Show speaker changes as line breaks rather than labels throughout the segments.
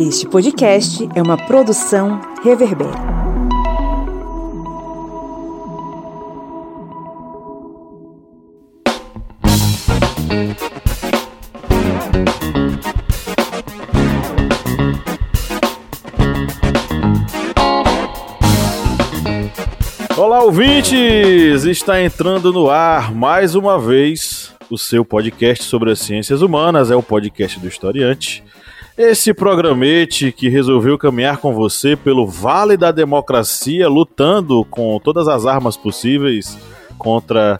Este podcast é uma produção Reverber.
Olá, ouvintes! Está entrando no ar mais uma vez o seu podcast sobre as ciências humanas, é o podcast do Historiante. Esse programete que resolveu caminhar com você pelo vale da democracia, lutando com todas as armas possíveis contra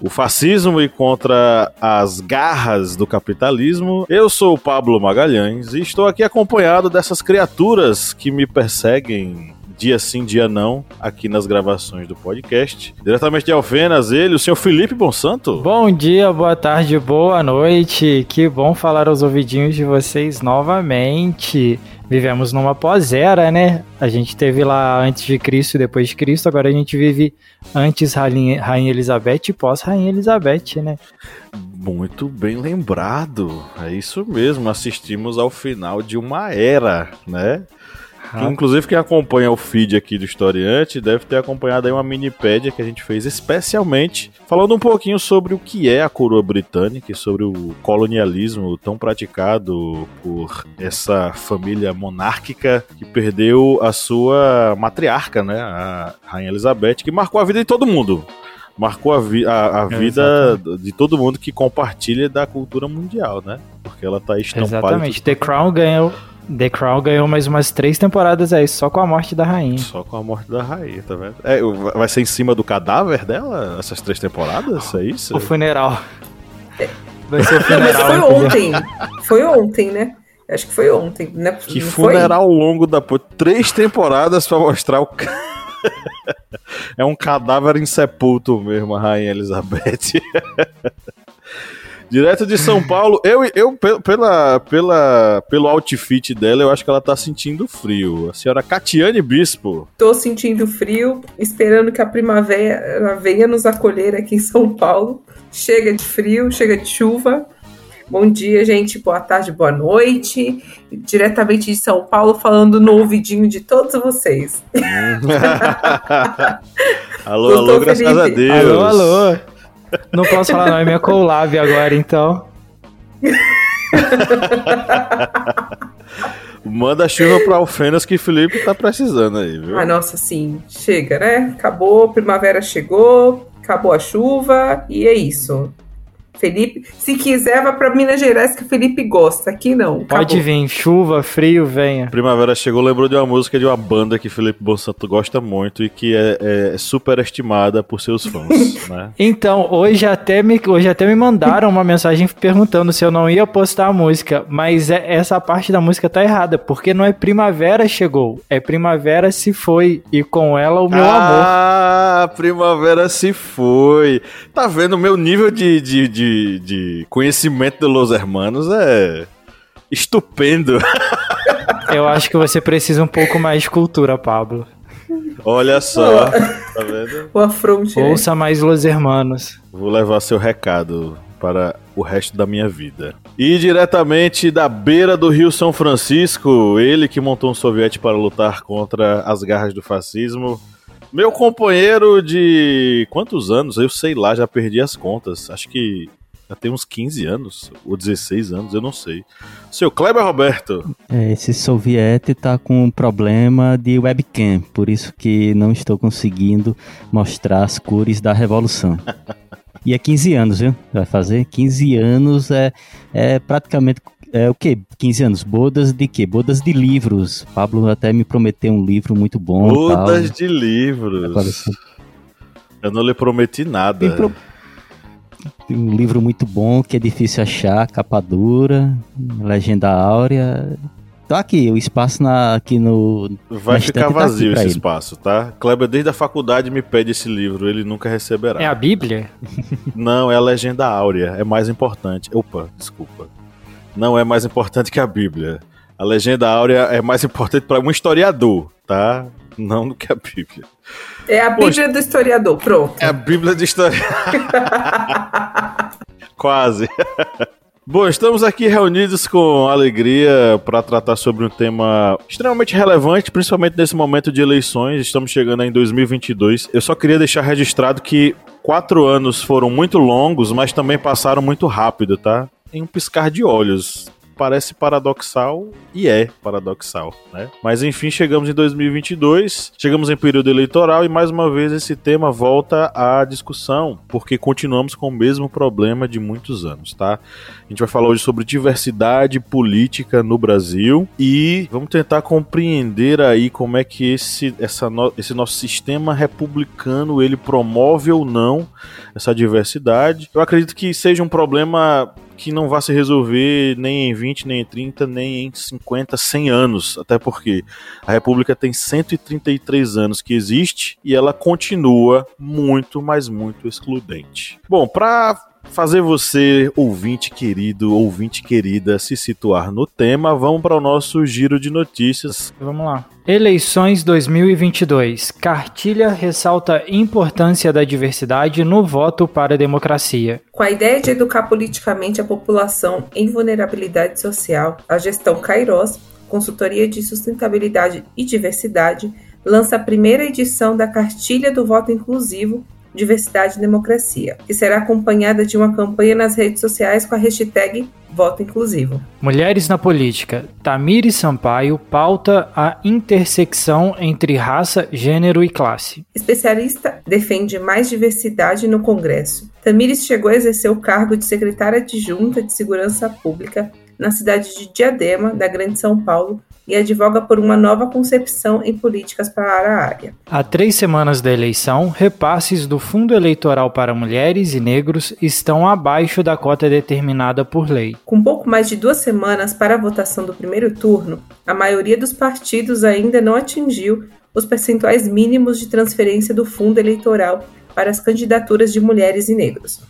o fascismo e contra as garras do capitalismo. Eu sou o Pablo Magalhães e estou aqui acompanhado dessas criaturas que me perseguem dia sim, dia não, aqui nas gravações do podcast. Diretamente de Alfenas, ele, o senhor Felipe Bonsanto.
Bom dia, boa tarde, boa noite. Que bom falar aos ouvidinhos de vocês novamente. Vivemos numa pós-era, né? A gente teve lá antes de Cristo e depois de Cristo, agora a gente vive antes Rainha, Rainha Elizabeth e pós-Rainha Elizabeth, né?
Muito bem lembrado. É isso mesmo, assistimos ao final de uma era, né? Inclusive, quem acompanha o feed aqui do Historiante deve ter acompanhado aí uma minipédia que a gente fez especialmente falando um pouquinho sobre o que é a coroa britânica e sobre o colonialismo tão praticado por essa família monárquica que perdeu a sua matriarca, né, a Rainha Elizabeth, que marcou a vida de todo mundo marcou a, vi a, a é, vida de todo mundo que compartilha da cultura mundial, né? Porque ela tá estampada.
Exatamente. The Crown ganhou The Crown ganhou mais umas três temporadas aí, só com a morte da rainha.
Só com a morte da rainha, tá vendo? É, vai ser em cima do cadáver dela, essas três temporadas? É isso?
O funeral.
Vai ser o funeral. Mas foi ontem. Foi ontem, né? Acho que foi ontem, né?
Que funeral foi? longo da Três temporadas pra mostrar o. é um cadáver insepulto mesmo, a Rainha Elizabeth. Direto de São Paulo. Eu, eu pela, pela, pelo outfit dela, eu acho que ela tá sentindo frio. A senhora Catiane Bispo.
Tô sentindo frio, esperando que a primavera venha nos acolher aqui em São Paulo. Chega de frio, chega de chuva. Bom dia, gente. Boa tarde, boa noite. Diretamente de São Paulo, falando no ouvidinho de todos vocês.
alô, alô, graças a Deus.
Alô, alô. Não posso falar, não, é minha collab agora, então.
Manda chuva para Alfenas que Felipe tá precisando aí, viu?
Ah, nossa, sim. Chega, né? Acabou, primavera chegou, acabou a chuva e é isso. Felipe, se quiser, vá para Minas Gerais que o Felipe gosta. Aqui não.
Acabou. Pode vir, chuva, frio, venha.
Primavera chegou, lembrou de uma música de uma banda que Felipe Bonsanto gosta muito e que é, é super estimada por seus fãs, né?
Então, hoje até, me, hoje até me mandaram uma mensagem perguntando se eu não ia postar a música, mas é, essa parte da música tá errada, porque não é primavera chegou, é primavera se foi e com ela o meu
ah,
amor.
Ah, primavera se foi. Tá vendo o meu nível de, de, de de, conhecimento de Los Hermanos é estupendo.
Eu acho que você precisa um pouco mais de cultura, Pablo.
Olha só, tá vendo?
O afronte.
Né? Ouça mais Los Hermanos.
Vou levar seu recado para o resto da minha vida. E diretamente da beira do Rio São Francisco, ele que montou um soviete para lutar contra as garras do fascismo, meu companheiro de quantos anos? Eu sei lá, já perdi as contas. Acho que já tem uns 15 anos, ou 16 anos, eu não sei. Seu Kleber Roberto.
É, esse soviete tá com um problema de webcam, por isso que não estou conseguindo mostrar as cores da revolução. e é 15 anos, viu? Vai fazer 15 anos é, é praticamente é o que? 15 anos. Bodas de quê? Bodas de livros. Pablo até me prometeu um livro muito bom.
Bodas de livros. Eu não lhe prometi nada. Pro
um livro muito bom que é difícil achar, capa dura, legenda áurea. Tá aqui, o espaço na, aqui no.
Vai ficar tá vazio tá esse ele. espaço, tá? Kleber, desde a faculdade, me pede esse livro, ele nunca receberá.
É a Bíblia?
Não, é a legenda áurea, é mais importante. Opa, desculpa. Não é mais importante que a Bíblia. A legenda áurea é mais importante para um historiador, tá? Não do que a Bíblia.
É a Bíblia Poxa, do historiador, pronto.
É a Bíblia do historiador. Quase. Bom, estamos aqui reunidos com alegria para tratar sobre um tema extremamente relevante, principalmente nesse momento de eleições. Estamos chegando em 2022. Eu só queria deixar registrado que quatro anos foram muito longos, mas também passaram muito rápido, tá? Em um piscar de olhos parece paradoxal e é paradoxal, né? Mas enfim, chegamos em 2022, chegamos em período eleitoral e mais uma vez esse tema volta à discussão, porque continuamos com o mesmo problema de muitos anos, tá? A gente vai falar hoje sobre diversidade política no Brasil e vamos tentar compreender aí como é que esse, essa no, esse nosso sistema republicano ele promove ou não essa diversidade. Eu acredito que seja um problema que não vai se resolver nem em 20, nem em 30, nem em 50, 100 anos. Até porque a República tem 133 anos que existe e ela continua muito, mas muito excludente. Bom, para fazer você, ouvinte querido, ouvinte querida, se situar no tema, vamos para o nosso giro de notícias.
Vamos lá. Eleições 2022. Cartilha ressalta importância da diversidade no voto para a democracia.
Com a ideia de educar politicamente a população em vulnerabilidade social, a gestão Kairos, consultoria de sustentabilidade e diversidade, lança a primeira edição da Cartilha do Voto Inclusivo Diversidade e Democracia, que será acompanhada de uma campanha nas redes sociais com a hashtag Voto Inclusivo.
Mulheres na Política. Tamiri Sampaio pauta a intersecção entre raça, gênero e classe.
Especialista defende mais diversidade no Congresso. Tamires chegou a exercer o cargo de secretária adjunta de Segurança Pública na cidade de Diadema, da Grande São Paulo, e advoga por uma nova concepção em políticas para a área.
Há três semanas da eleição, repasses do Fundo Eleitoral para Mulheres e Negros estão abaixo da cota determinada por lei.
Com pouco mais de duas semanas para a votação do primeiro turno, a maioria dos partidos ainda não atingiu os percentuais mínimos de transferência do fundo eleitoral para as candidaturas de mulheres e negros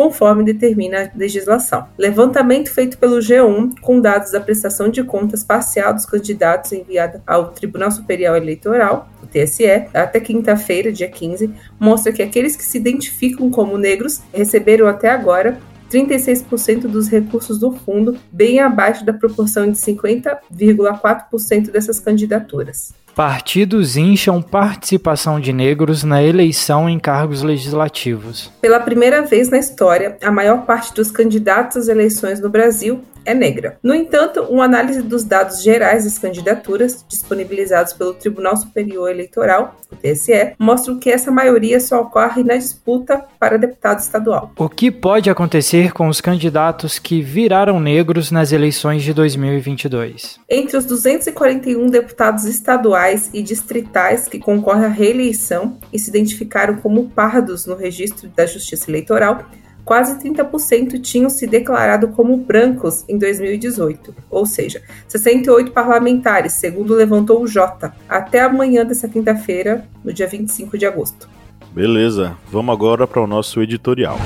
conforme determina a legislação. Levantamento feito pelo G1 com dados da prestação de contas parcial dos candidatos enviada ao Tribunal Superior Eleitoral, o TSE, até quinta-feira, dia 15, mostra que aqueles que se identificam como negros receberam até agora 36% dos recursos do fundo, bem abaixo da proporção de 50,4% dessas candidaturas.
Partidos incham participação de negros na eleição em cargos legislativos.
Pela primeira vez na história, a maior parte dos candidatos às eleições no Brasil é negra. No entanto, uma análise dos dados gerais das candidaturas, disponibilizados pelo Tribunal Superior Eleitoral, o TSE, mostram que essa maioria só ocorre na disputa para deputado estadual.
O que pode acontecer com os candidatos que viraram negros nas eleições de 2022?
Entre os 241 deputados estaduais e distritais que concorrem à reeleição e se identificaram como pardos no registro da Justiça Eleitoral, quase 30% tinham se declarado como brancos em 2018, ou seja, 68 parlamentares, segundo levantou o Jota, até amanhã dessa quinta-feira, no dia 25 de agosto.
Beleza, vamos agora para o nosso editorial.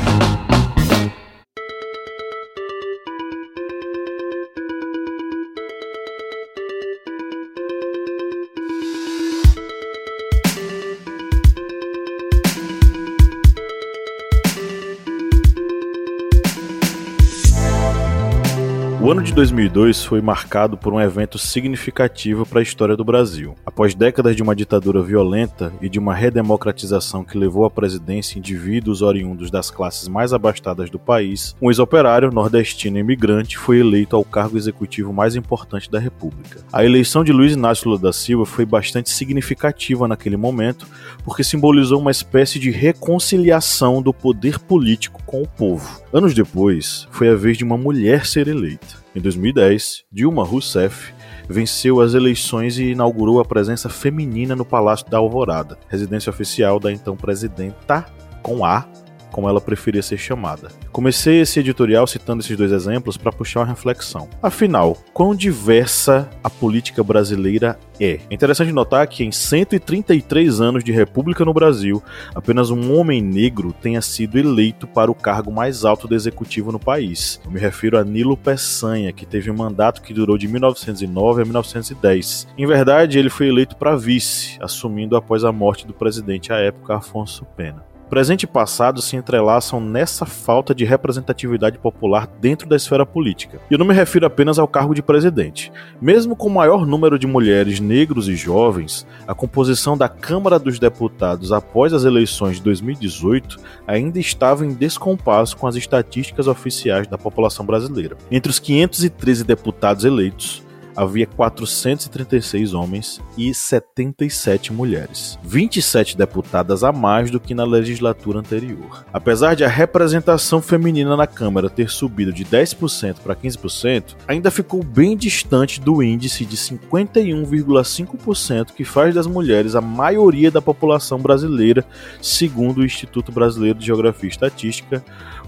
O ano de 2002 foi marcado por um evento significativo para a história do Brasil. Após décadas de uma ditadura violenta e de uma redemocratização que levou à presidência indivíduos oriundos das classes mais abastadas do país, um ex-operário nordestino imigrante foi eleito ao cargo executivo mais importante da República. A eleição de Luiz Inácio Lula da Silva foi bastante significativa naquele momento, porque simbolizou uma espécie de reconciliação do poder político com o povo. Anos depois, foi a vez de uma mulher ser eleita. Em 2010, Dilma Rousseff venceu as eleições e inaugurou a presença feminina no Palácio da Alvorada, residência oficial da então presidenta com A como ela preferia ser chamada. Comecei esse editorial citando esses dois exemplos para puxar uma reflexão. Afinal, quão diversa a política brasileira é? É interessante notar que em 133 anos de República no Brasil, apenas um homem negro tenha sido eleito para o cargo mais alto do executivo no país. Eu me refiro a Nilo Peçanha, que teve um mandato que durou de 1909 a 1910. Em verdade, ele foi eleito para vice, assumindo após a morte do presidente à época Afonso Pena. Presente e passado se entrelaçam nessa falta de representatividade popular dentro da esfera política. E eu não me refiro apenas ao cargo de presidente. Mesmo com o maior número de mulheres, negros e jovens, a composição da Câmara dos Deputados após as eleições de 2018 ainda estava em descompasso com as estatísticas oficiais da população brasileira. Entre os 513 deputados eleitos, havia 436 homens e 77 mulheres, 27 deputadas a mais do que na legislatura anterior. Apesar de a representação feminina na Câmara ter subido de 10% para 15%, ainda ficou bem distante do índice de 51,5% que faz das mulheres a maioria da população brasileira, segundo o Instituto Brasileiro de Geografia e Estatística,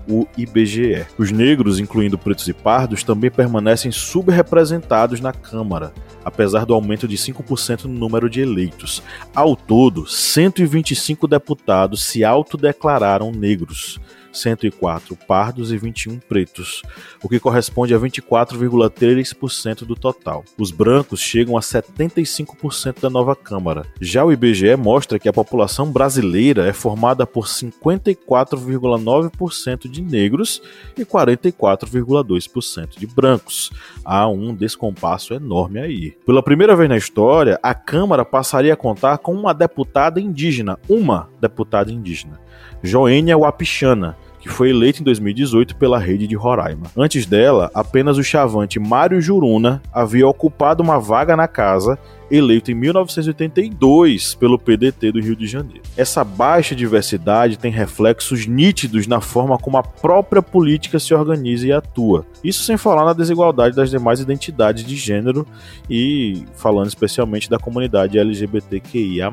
o IBGE. Os negros, incluindo pretos e pardos, também permanecem subrepresentados na Câmara, apesar do aumento de 5% no número de eleitos. Ao todo, 125 deputados se autodeclararam negros. 104 pardos e 21 pretos, o que corresponde a 24,3% do total. Os brancos chegam a 75% da nova Câmara. Já o IBGE mostra que a população brasileira é formada por 54,9% de negros e 44,2% de brancos. Há um descompasso enorme aí. Pela primeira vez na história, a Câmara passaria a contar com uma deputada indígena, uma deputada indígena. Joênia Wapichana, que foi eleita em 2018 pela rede de Roraima. Antes dela, apenas o chavante Mário Juruna havia ocupado uma vaga na casa eleito em 1982 pelo PDT do Rio de Janeiro. Essa baixa diversidade tem reflexos nítidos na forma como a própria política se organiza e atua. Isso sem falar na desigualdade das demais identidades de gênero e falando especialmente da comunidade LGBTQIA+.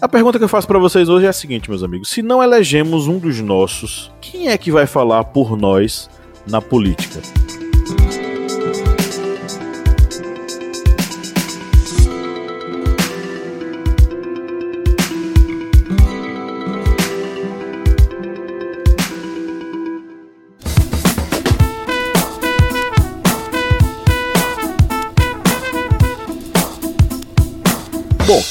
A pergunta que eu faço para vocês hoje é a seguinte, meus amigos: se não elegemos um dos nossos, quem é que vai falar por nós na política?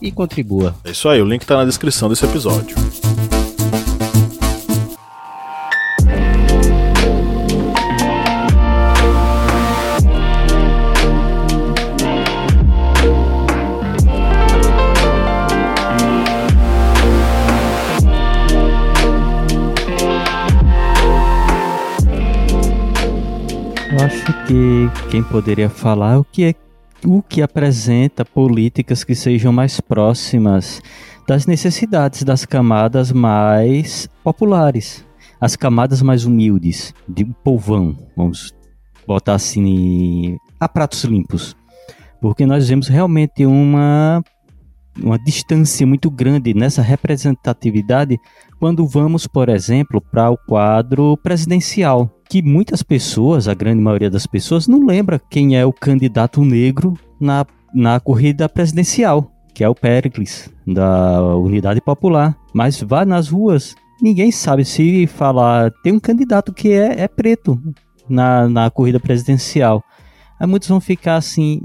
e contribua.
É isso aí, o link está na descrição desse episódio.
Eu acho que quem poderia falar é o que é o que apresenta políticas que sejam mais próximas das necessidades das camadas mais populares, as camadas mais humildes, de povão, vamos botar assim, a pratos limpos. Porque nós vemos realmente uma, uma distância muito grande nessa representatividade quando vamos, por exemplo, para o quadro presidencial que muitas pessoas, a grande maioria das pessoas, não lembra quem é o candidato negro na, na corrida presidencial, que é o Pericles, da Unidade Popular. Mas vá nas ruas, ninguém sabe se falar. Tem um candidato que é, é preto na, na corrida presidencial. Aí muitos vão ficar assim.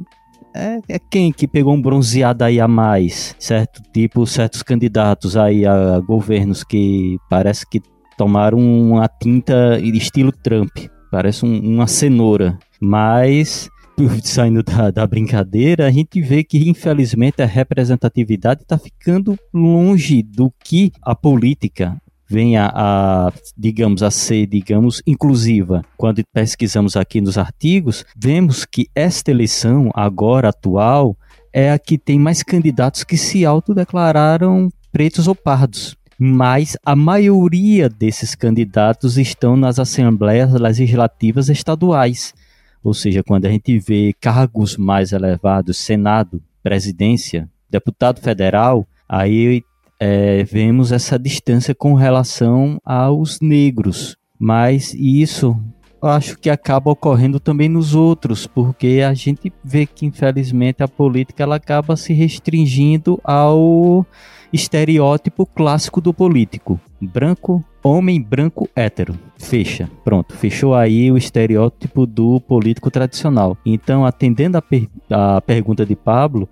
É, é, quem que pegou um bronzeado aí a mais, certo? Tipo, certos candidatos aí a governos que parece que tomaram uma tinta estilo Trump. Parece um, uma cenoura. Mas, saindo da, da, brincadeira, a gente vê que, infelizmente, a representatividade está ficando longe do que a política venha a, digamos, a ser, digamos, inclusiva. Quando pesquisamos aqui nos artigos, vemos que esta eleição, agora atual, é a que tem mais candidatos que se autodeclararam pretos ou pardos mas a maioria desses candidatos estão nas assembleias legislativas estaduais. Ou seja, quando a gente vê cargos mais elevados, Senado, presidência, deputado federal, aí é, vemos essa distância com relação aos negros. Mas isso acho que acaba ocorrendo também nos outros, porque a gente vê que infelizmente a política ela acaba se restringindo ao estereótipo clássico do político. Branco, homem branco hétero. Fecha. Pronto, fechou aí o estereótipo do político tradicional. Então, atendendo a, per a pergunta de Pablo,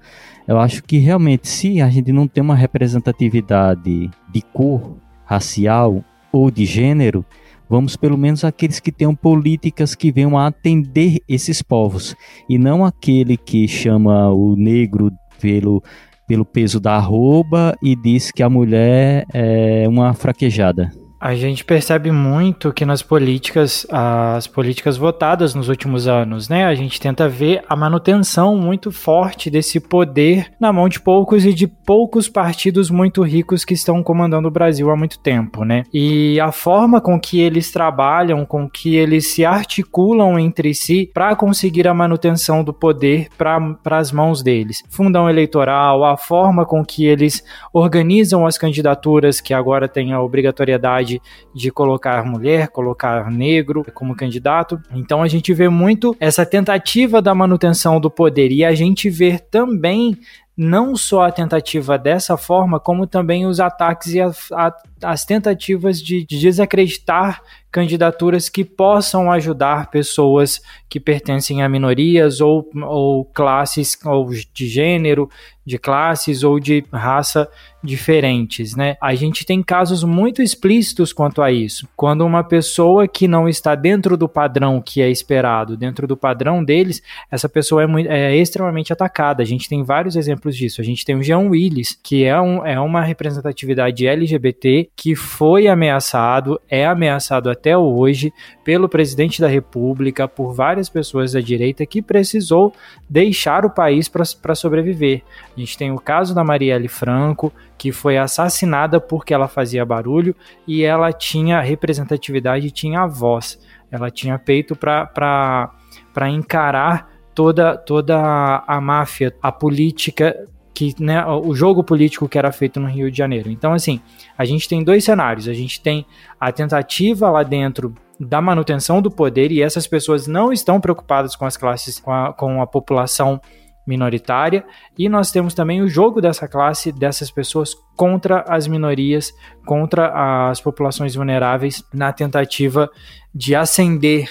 eu acho que realmente, se a gente não tem uma representatividade de cor, racial ou de gênero, vamos pelo menos aqueles que tenham políticas que venham a atender esses povos e não aquele que chama o negro pelo pelo peso da arroba e diz que a mulher é uma fraquejada.
A gente percebe muito que nas políticas, as políticas votadas nos últimos anos, né? A gente tenta ver a manutenção muito forte desse poder na mão de poucos e de poucos partidos muito ricos que estão comandando o Brasil há muito tempo, né? E a forma com que eles trabalham, com que eles se articulam entre si para conseguir a manutenção do poder para as mãos deles. Fundão eleitoral, a forma com que eles organizam as candidaturas, que agora tem a obrigatoriedade de colocar mulher, colocar negro como candidato. Então a gente vê muito essa tentativa da manutenção do poder e a gente vê também não só a tentativa dessa forma, como também os ataques e a, a, as tentativas de, de desacreditar candidaturas que possam ajudar pessoas que pertencem a minorias ou, ou classes ou de gênero, de classes ou de raça diferentes, né? A gente tem casos muito explícitos quanto a isso. Quando uma pessoa que não está dentro do padrão que é esperado, dentro do padrão deles, essa pessoa é, muito, é extremamente atacada. A gente tem vários exemplos disso. A gente tem o Jean Willis, que é, um, é uma representatividade LGBT que foi ameaçado, é ameaçado até hoje pelo presidente da República, por várias pessoas da direita que precisou deixar o país para sobreviver. A gente tem o caso da Marielle Franco, que foi assassinada porque ela fazia barulho e ela tinha representatividade, tinha voz. Ela tinha peito para encarar toda, toda a máfia, a política que né, o jogo político que era feito no Rio de Janeiro. Então, assim, a gente tem dois cenários. A gente tem a tentativa lá dentro da manutenção do poder e essas pessoas não estão preocupadas com as classes, com a, com a população minoritária, e nós temos também o jogo dessa classe, dessas pessoas contra as minorias, contra as populações vulneráveis, na tentativa de ascender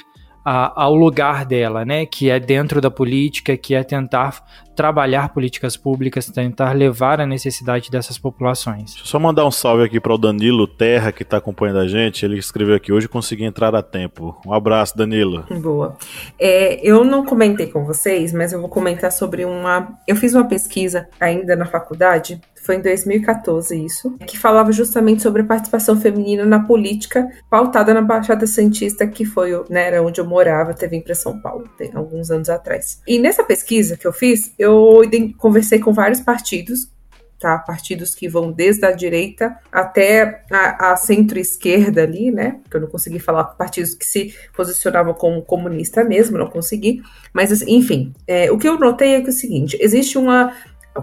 a, ao lugar dela, né? Que é dentro da política, que é tentar trabalhar políticas públicas, tentar levar a necessidade dessas populações.
Deixa eu só mandar um salve aqui para o Danilo Terra, que está acompanhando a gente. Ele escreveu aqui hoje consegui entrar a tempo. Um abraço, Danilo.
Boa. É, eu não comentei com vocês, mas eu vou comentar sobre uma. Eu fiz uma pesquisa ainda na faculdade foi em 2014 isso, que falava justamente sobre a participação feminina na política, pautada na Baixada Santista, que foi, né, era onde eu morava, teve em para São Paulo, tem alguns anos atrás. E nessa pesquisa que eu fiz, eu conversei com vários partidos, tá? Partidos que vão desde a direita até a, a centro-esquerda ali, né? Porque eu não consegui falar com partidos que se posicionavam como comunista mesmo, não consegui. Mas, enfim, é, o que eu notei é que é o seguinte: existe uma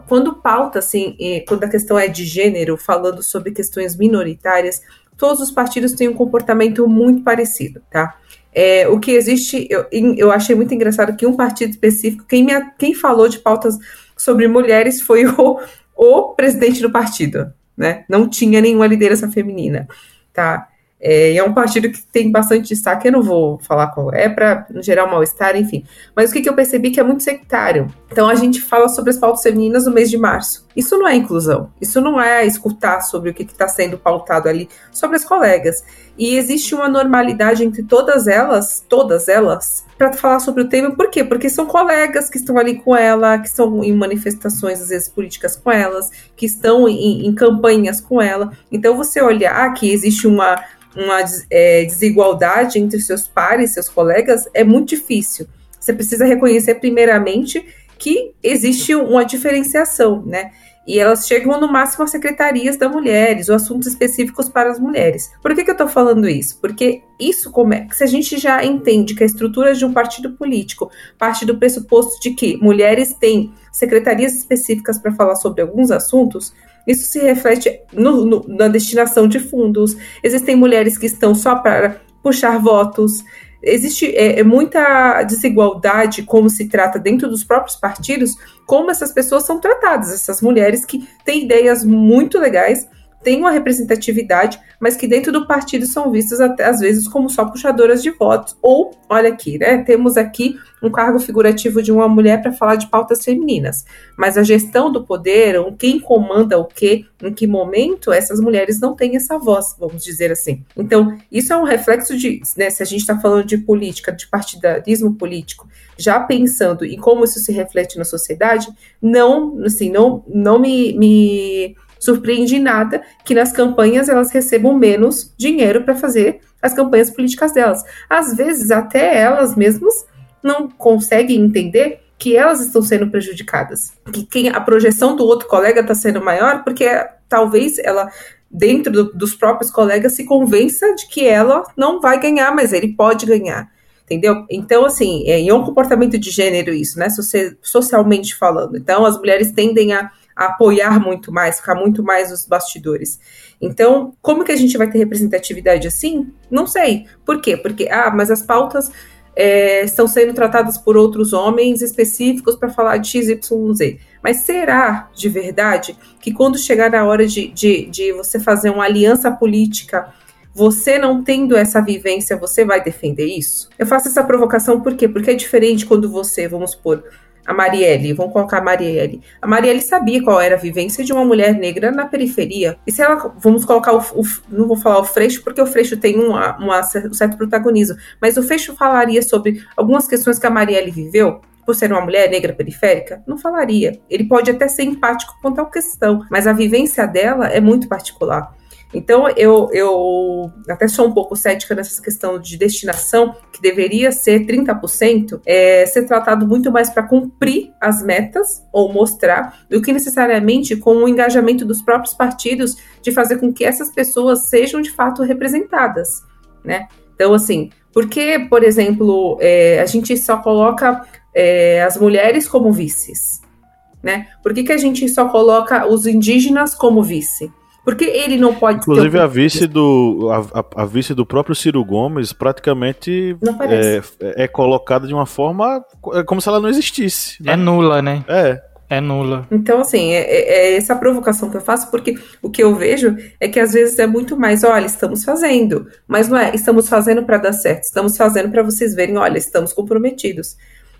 quando pauta, assim, quando a questão é de gênero, falando sobre questões minoritárias, todos os partidos têm um comportamento muito parecido, tá? É, o que existe, eu, eu achei muito engraçado que um partido específico, quem, me, quem falou de pautas sobre mulheres foi o, o presidente do partido, né? Não tinha nenhuma liderança feminina, tá? É, é um partido que tem bastante destaque, eu não vou falar qual é, para gerar um mal-estar, enfim. Mas o que, que eu percebi que é muito sectário. Então a gente fala sobre as pautas femininas no mês de março. Isso não é inclusão, isso não é escutar sobre o que está sendo pautado ali, sobre as colegas. E existe uma normalidade entre todas elas, todas elas, para falar sobre o tema. Por quê? Porque são colegas que estão ali com ela, que estão em manifestações, às vezes, políticas com elas, que estão em, em campanhas com ela. Então, você olhar que existe uma, uma é, desigualdade entre seus pares, seus colegas, é muito difícil. Você precisa reconhecer, primeiramente, que existe uma diferenciação, né? e elas chegam no máximo a secretarias das mulheres ou assuntos específicos para as mulheres. Por que, que eu estou falando isso? Porque isso como é, se a gente já entende que a estrutura de um partido político parte do pressuposto de que mulheres têm secretarias específicas para falar sobre alguns assuntos, isso se reflete no, no, na destinação de fundos. Existem mulheres que estão só para puxar votos. Existe é, é, muita desigualdade como se trata dentro dos próprios partidos, como essas pessoas são tratadas, essas mulheres que têm ideias muito legais, têm uma representatividade, mas que dentro do partido são vistas até às vezes como só puxadoras de votos. Ou, olha aqui, né? Temos aqui um cargo figurativo de uma mulher para falar de pautas femininas. Mas a gestão do poder, quem comanda o quê, em que momento, essas mulheres não têm essa voz, vamos dizer assim. Então, isso é um reflexo de, né, se a gente está falando de política, de partidarismo político, já pensando em como isso se reflete na sociedade, não, assim, não, não me, me surpreende nada que nas campanhas elas recebam menos dinheiro para fazer as campanhas políticas delas. Às vezes, até elas mesmas não conseguem entender que elas estão sendo prejudicadas, que quem, a projeção do outro colega está sendo maior, porque talvez ela dentro do, dos próprios colegas se convença de que ela não vai ganhar, mas ele pode ganhar. Entendeu? Então, assim, é, é um comportamento de gênero isso, né? Socialmente falando. Então, as mulheres tendem a apoiar muito mais, ficar muito mais nos bastidores. Então, como que a gente vai ter representatividade assim? Não sei. Por quê? Porque, ah, mas as pautas é, estão sendo tratadas por outros homens específicos para falar de XYZ. Mas será de verdade que quando chegar na hora de, de, de você fazer uma aliança política, você não tendo essa vivência, você vai defender isso? Eu faço essa provocação por quê? Porque é diferente quando você, vamos supor, a Marielle, vamos colocar a Marielle. A Marielle sabia qual era a vivência de uma mulher negra na periferia. E se ela, vamos colocar o, o não vou falar o Freixo, porque o Freixo tem uma, uma, um certo protagonismo, mas o Freixo falaria sobre algumas questões que a Marielle viveu, por ser uma mulher negra periférica? Não falaria. Ele pode até ser empático com tal questão, mas a vivência dela é muito particular. Então, eu, eu até sou um pouco cética nessa questão de destinação, que deveria ser 30%, é, ser tratado muito mais para cumprir as metas ou mostrar, do que necessariamente com o engajamento dos próprios partidos de fazer com que essas pessoas sejam de fato representadas, né? Então, assim, porque, por exemplo, é, a gente só coloca é, as mulheres como vices, né? Por que, que a gente só coloca os indígenas como vice? Porque ele não pode
Inclusive, a vice, do, a, a, vice do próprio Ciro Gomes praticamente é, é, colocada de uma forma é como se ela não existisse.
Né? É nula, né?
É.
É nula.
Então, assim, é, é, é, essa provocação que eu faço, porque o que eu vejo é que às vezes é muito mais, olha, estamos fazendo, mas não é, estamos fazendo para dar certo, estamos fazendo para vocês verem, olha, estamos comprometidos.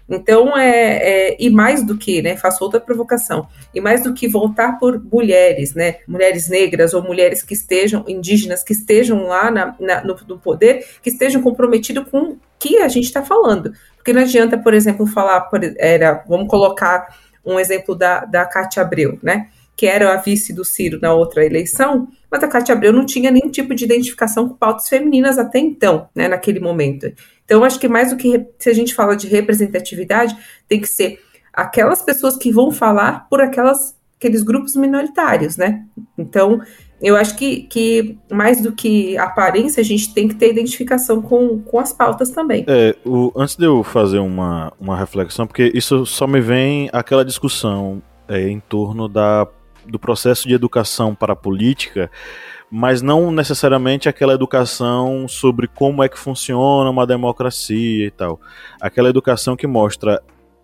Então, é, é, e mais do que, né, faço outra provocação, e mais do que voltar por mulheres, né, mulheres negras ou mulheres que estejam, indígenas, que estejam lá na, na, no, no, poder, que estejam comprometidos com o que a gente está falando. Porque não adianta, por exemplo, falar, por, era, vamos colocar um exemplo da, da Cátia Abreu, né, que era a vice do Ciro na outra eleição, mas a Cátia Abreu não tinha nenhum tipo de identificação com pautas femininas até então, né, naquele momento. Então, acho que mais do que se a gente fala de representatividade, tem que ser aquelas pessoas que vão falar por aquelas, aqueles grupos minoritários, né? Então, eu acho que, que mais do que aparência, a gente tem que ter identificação com, com as pautas também.
É, o, antes de eu fazer uma, uma reflexão, porque isso só me vem aquela discussão é, em torno da, do processo de educação para a política mas não necessariamente aquela educação sobre como é que funciona uma democracia e tal. Aquela educação que mostra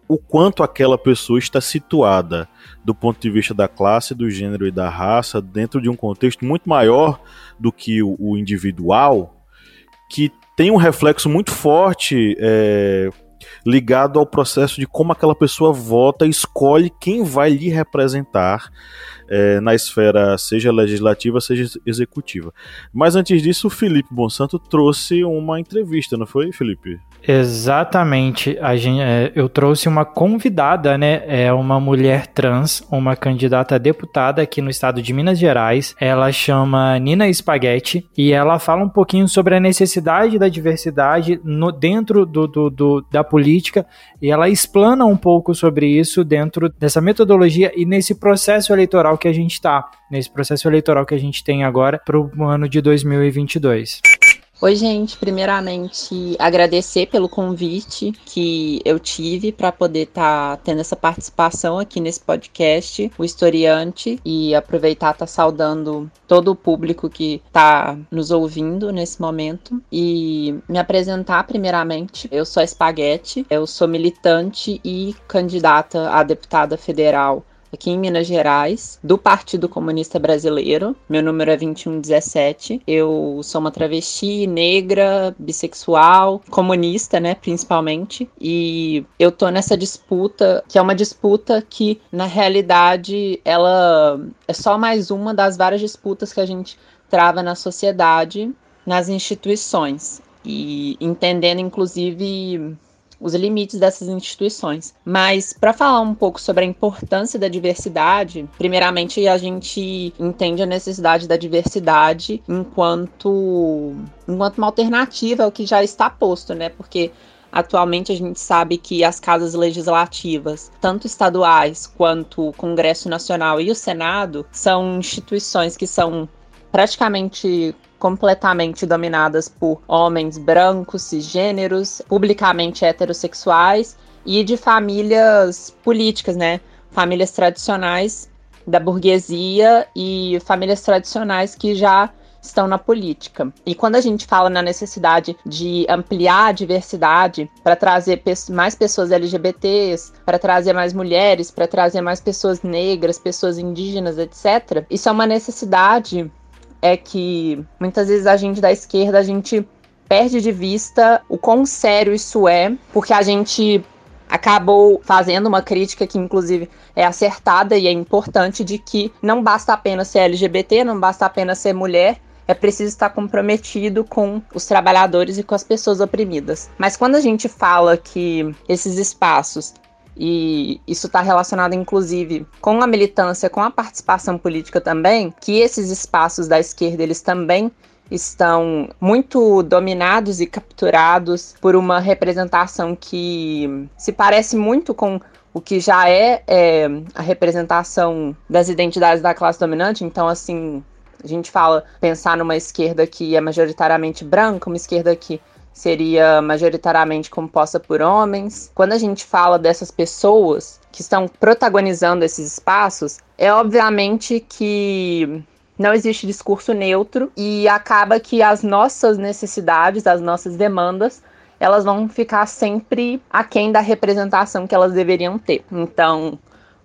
o quanto aquela pessoa está situada do ponto de vista da classe, do gênero e da raça dentro de um contexto muito maior do que o, individual, que tem um reflexo muito forte é, ligado ao processo de como aquela pessoa vota escolhe quem vai lhe representar é, na esfera seja legislativa, seja executiva. Mas antes disso, o Felipe Bonsanto trouxe uma entrevista, não foi, Felipe?
Exatamente. A gente, é, eu trouxe uma convidada, né? É uma mulher trans, uma candidata a deputada aqui no estado de Minas Gerais. Ela chama Nina Spaghetti e ela fala um pouquinho sobre a necessidade da diversidade no, dentro do, do, do da política política, e ela explana um pouco sobre isso dentro dessa metodologia e nesse processo eleitoral que a gente está, nesse processo eleitoral que a gente tem agora para o ano de 2022.
Oi, gente. Primeiramente, agradecer pelo convite que eu tive para poder estar tá tendo essa participação aqui nesse podcast, o Historiante, e aproveitar estar tá saudando todo o público que está nos ouvindo nesse momento e me apresentar primeiramente. Eu sou a Espaguete, eu sou militante e candidata a deputada federal aqui em Minas Gerais, do Partido Comunista Brasileiro. Meu número é 2117. Eu sou uma travesti, negra, bissexual, comunista, né, principalmente. E eu tô nessa disputa, que é uma disputa que, na realidade, ela é só mais uma das várias disputas que a gente trava na sociedade, nas instituições. E entendendo, inclusive, os limites dessas instituições. Mas para falar um pouco sobre a importância da diversidade, primeiramente a gente entende a necessidade da diversidade enquanto enquanto uma alternativa ao que já está posto, né? Porque Atualmente a gente sabe que as casas legislativas, tanto estaduais quanto o Congresso Nacional e o Senado, são instituições que são praticamente completamente dominadas por homens brancos, cisgêneros, publicamente heterossexuais e de famílias políticas, né? Famílias tradicionais da burguesia e famílias tradicionais que já estão na política. E quando a gente fala na necessidade de ampliar a diversidade para trazer mais pessoas LGBTs, para trazer mais mulheres, para trazer mais pessoas negras, pessoas indígenas, etc., isso é uma necessidade é que muitas vezes a gente da esquerda, a gente perde de vista o quão sério isso é, porque a gente acabou fazendo uma crítica que, inclusive, é acertada e é importante de que não basta apenas ser LGBT, não basta apenas ser mulher, é preciso estar comprometido com os trabalhadores e com as pessoas oprimidas. Mas quando a gente fala que esses espaços e isso está relacionado inclusive com a militância, com a participação política também, que esses espaços da esquerda eles também estão muito dominados e capturados por uma representação que se parece muito com o que já é, é a representação das identidades da classe dominante. Então, assim, a gente fala pensar numa esquerda que é majoritariamente branca, uma esquerda que seria majoritariamente composta por homens. Quando a gente fala dessas pessoas que estão protagonizando esses espaços, é obviamente que não existe discurso neutro e acaba que as nossas necessidades, as nossas demandas, elas vão ficar sempre aquém da representação que elas deveriam ter. Então,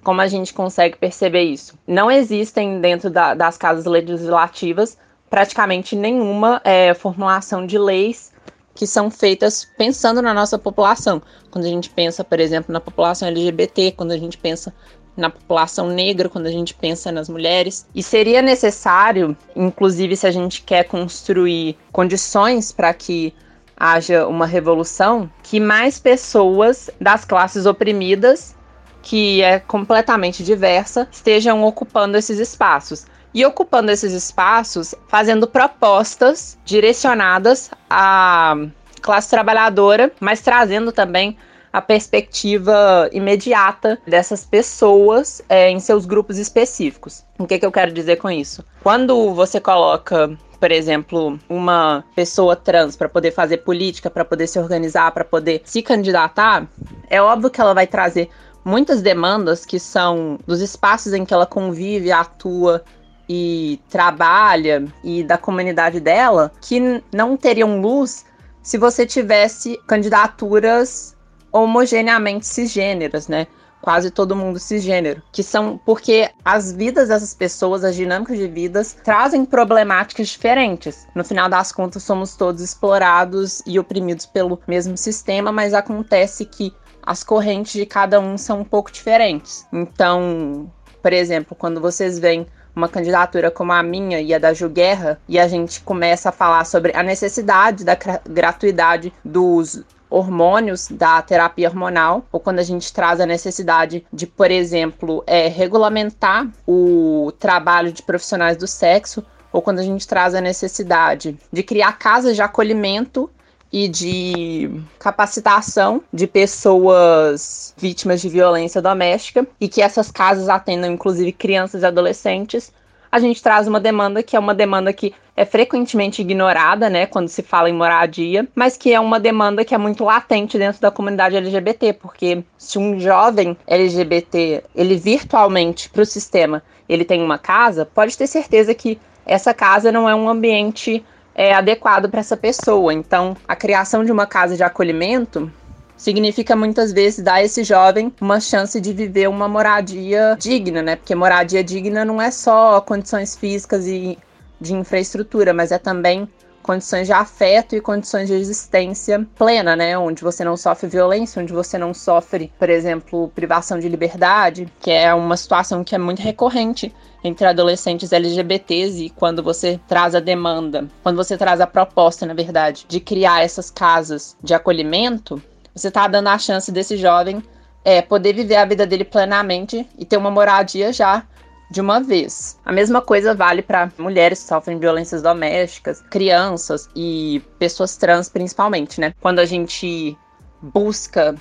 como a gente consegue perceber isso? Não existem dentro da, das casas legislativas praticamente nenhuma é, formulação de leis que são feitas pensando na nossa população. Quando a gente pensa, por exemplo, na população LGBT, quando a gente pensa na população negra, quando a gente pensa nas mulheres. E seria necessário, inclusive, se a gente quer construir condições para que haja uma revolução, que mais pessoas das classes oprimidas, que é completamente diversa, estejam ocupando esses espaços e ocupando esses espaços, fazendo propostas direcionadas à classe trabalhadora, mas trazendo também a perspectiva imediata dessas pessoas é, em seus grupos específicos. O que, que eu quero dizer com isso? Quando você coloca por exemplo, uma pessoa trans para poder fazer política, para poder se organizar, para poder se candidatar, é óbvio que ela vai trazer muitas demandas que são dos espaços em que ela convive, atua, e trabalha e da comunidade dela que não teriam luz se você tivesse candidaturas homogeneamente cisgêneras, né? Quase todo mundo cisgênero, que são porque as vidas dessas pessoas, as dinâmicas de vidas, trazem problemáticas diferentes. No final das contas, somos todos explorados e oprimidos pelo mesmo sistema, mas acontece que as correntes de cada um são um pouco diferentes. Então, por exemplo, quando vocês veem uma candidatura como a minha e a da Ju Guerra, e a gente começa a falar sobre a necessidade da gratuidade dos hormônios da terapia hormonal, ou quando a gente traz a necessidade de, por exemplo, é, regulamentar o trabalho de profissionais do sexo, ou quando a gente traz a necessidade de criar casas de acolhimento e de capacitação de pessoas vítimas de violência doméstica e que essas casas atendam inclusive crianças e adolescentes, a gente traz uma demanda que é uma demanda que é frequentemente ignorada, né, quando se fala em moradia, mas que é uma demanda que é muito latente dentro da comunidade LGBT, porque se um jovem LGBT ele virtualmente para o sistema ele tem uma casa, pode ter certeza que essa casa não é um ambiente é, adequado para essa pessoa. Então, a criação de uma casa de acolhimento significa muitas vezes dar a esse jovem uma chance de viver uma moradia digna, né? Porque moradia digna não é só condições físicas e de infraestrutura, mas é também condições de afeto e condições de existência plena, né? Onde você não sofre violência, onde você não sofre, por exemplo, privação de liberdade, que é uma situação que é muito recorrente entre adolescentes LGBTs e quando você traz a demanda, quando você traz a proposta, na verdade, de criar essas casas de acolhimento, você está dando a chance desse jovem é, poder viver a vida dele plenamente e ter uma moradia já de uma vez. A mesma coisa vale para mulheres que sofrem violências domésticas, crianças e pessoas trans principalmente, né? Quando a gente busca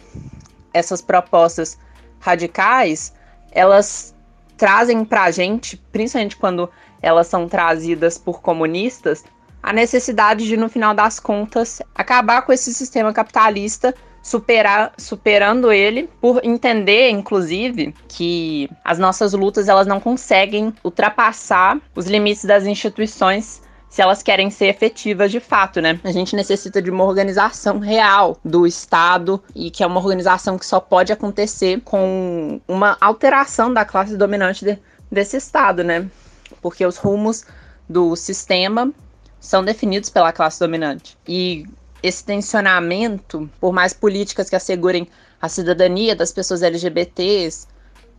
essas propostas radicais, elas trazem para a gente, principalmente quando elas são trazidas por comunistas, a necessidade de, no final das contas, acabar com esse sistema capitalista superar, superando ele por entender, inclusive, que as nossas lutas elas não conseguem ultrapassar os limites das instituições se elas querem ser efetivas de fato, né? A gente necessita de uma organização real do Estado e que é uma organização que só pode acontecer com uma alteração da classe dominante de, desse Estado, né? Porque os rumos do sistema são definidos pela classe dominante. E esse tensionamento, por mais políticas que assegurem a cidadania das pessoas LGBTs,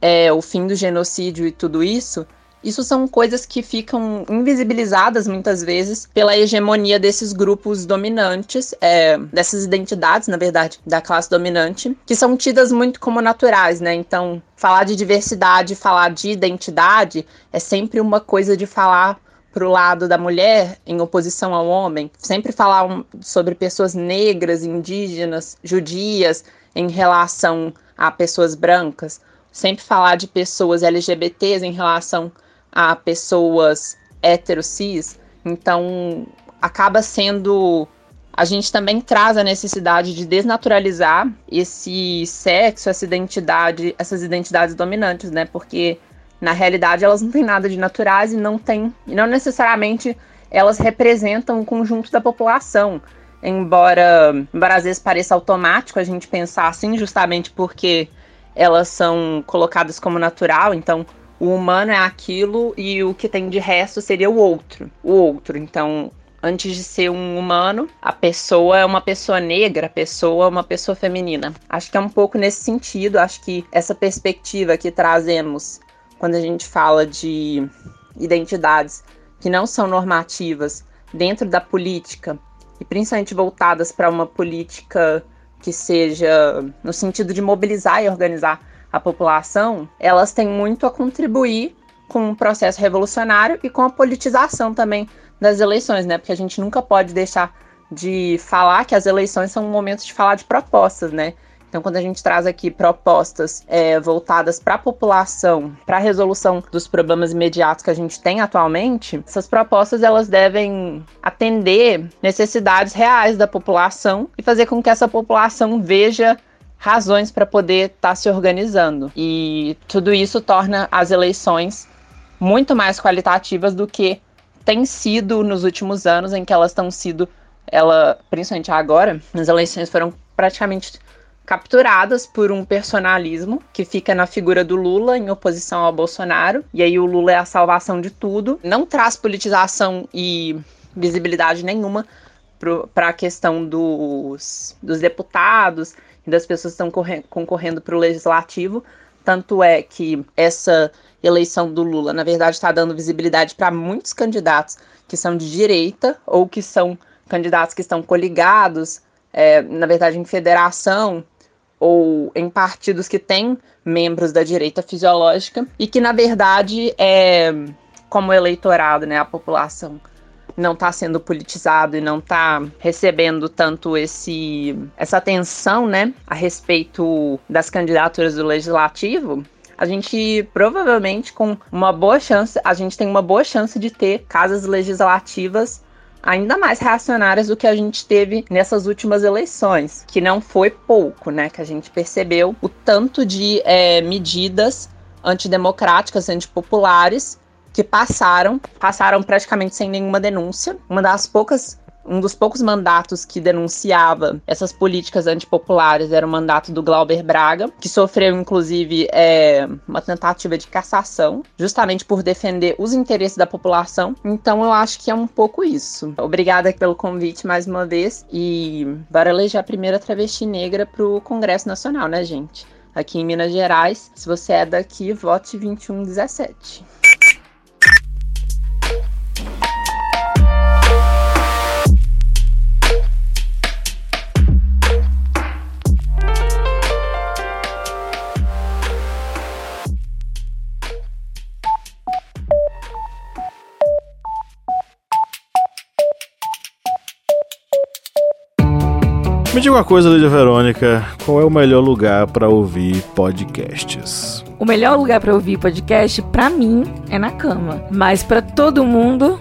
é, o fim do genocídio e tudo isso, isso são coisas que ficam invisibilizadas muitas vezes pela hegemonia desses grupos dominantes, é, dessas identidades, na verdade, da classe dominante, que são tidas muito como naturais, né? Então, falar de diversidade, falar de identidade é sempre uma coisa de falar pro lado da mulher em oposição ao homem, sempre falar um, sobre pessoas negras, indígenas, judias em relação a pessoas brancas, sempre falar de pessoas LGBTs em relação a pessoas heterocis. Então, acaba sendo a gente também traz a necessidade de desnaturalizar esse sexo, essa identidade, essas identidades dominantes, né? Porque na realidade, elas não têm nada de naturais e não tem, e não necessariamente elas representam o conjunto da população. Embora, embora às vezes pareça automático a gente pensar assim, justamente porque elas são colocadas como natural, então o humano é aquilo e o que tem de resto seria o outro. O outro. Então, antes de ser um humano, a pessoa é uma pessoa negra, a pessoa é uma pessoa feminina. Acho que é um pouco nesse sentido, acho que essa perspectiva que trazemos quando a gente fala de identidades que não são normativas dentro da política e principalmente voltadas para uma política que seja no sentido de mobilizar e organizar a população, elas têm muito a contribuir com o processo revolucionário e com a politização também das eleições, né? Porque a gente nunca pode deixar de falar que as eleições são um momento de falar de propostas, né? Então, quando a gente traz aqui propostas é, voltadas para a população, para a resolução dos problemas imediatos que a gente tem atualmente, essas propostas elas devem atender necessidades reais da população e fazer com que essa população veja razões para poder estar tá se organizando. E tudo isso torna as eleições muito mais qualitativas do que tem sido nos últimos anos, em que elas estão sido, ela, principalmente agora, as eleições foram praticamente capturadas por um personalismo que fica na figura do Lula em oposição ao Bolsonaro. E aí o Lula é a salvação de tudo. Não traz politização e visibilidade nenhuma para a questão dos, dos deputados e das pessoas que estão concorrendo para o legislativo. Tanto é que essa eleição do Lula, na verdade, está dando visibilidade para muitos candidatos que são de direita ou que são candidatos que estão coligados, é, na verdade, em federação ou em partidos que têm membros da direita fisiológica e que, na verdade, é como eleitorado, né, a população não está sendo politizado e não está recebendo tanto esse essa atenção, né, a respeito das candidaturas do legislativo, a gente provavelmente com uma boa chance, a gente tem uma boa chance de ter casas legislativas ainda mais reacionárias do que a gente teve nessas últimas eleições, que não foi pouco, né? Que a gente percebeu o tanto de é, medidas antidemocráticas, antipopulares que passaram, passaram praticamente sem nenhuma denúncia. Uma das poucas um dos poucos mandatos que denunciava essas políticas antipopulares era o mandato do Glauber Braga, que sofreu, inclusive, é, uma tentativa de cassação, justamente por defender os interesses da população. Então, eu acho que é um pouco isso. Obrigada pelo convite mais uma vez e bora eleger a primeira travesti negra para o Congresso Nacional, né, gente? Aqui em Minas Gerais, se você é daqui, vote 2117.
Me diga uma coisa, Lídia Verônica, qual é o melhor lugar para ouvir podcasts?
O melhor lugar para ouvir podcast, para mim, é na cama. Mas para todo mundo,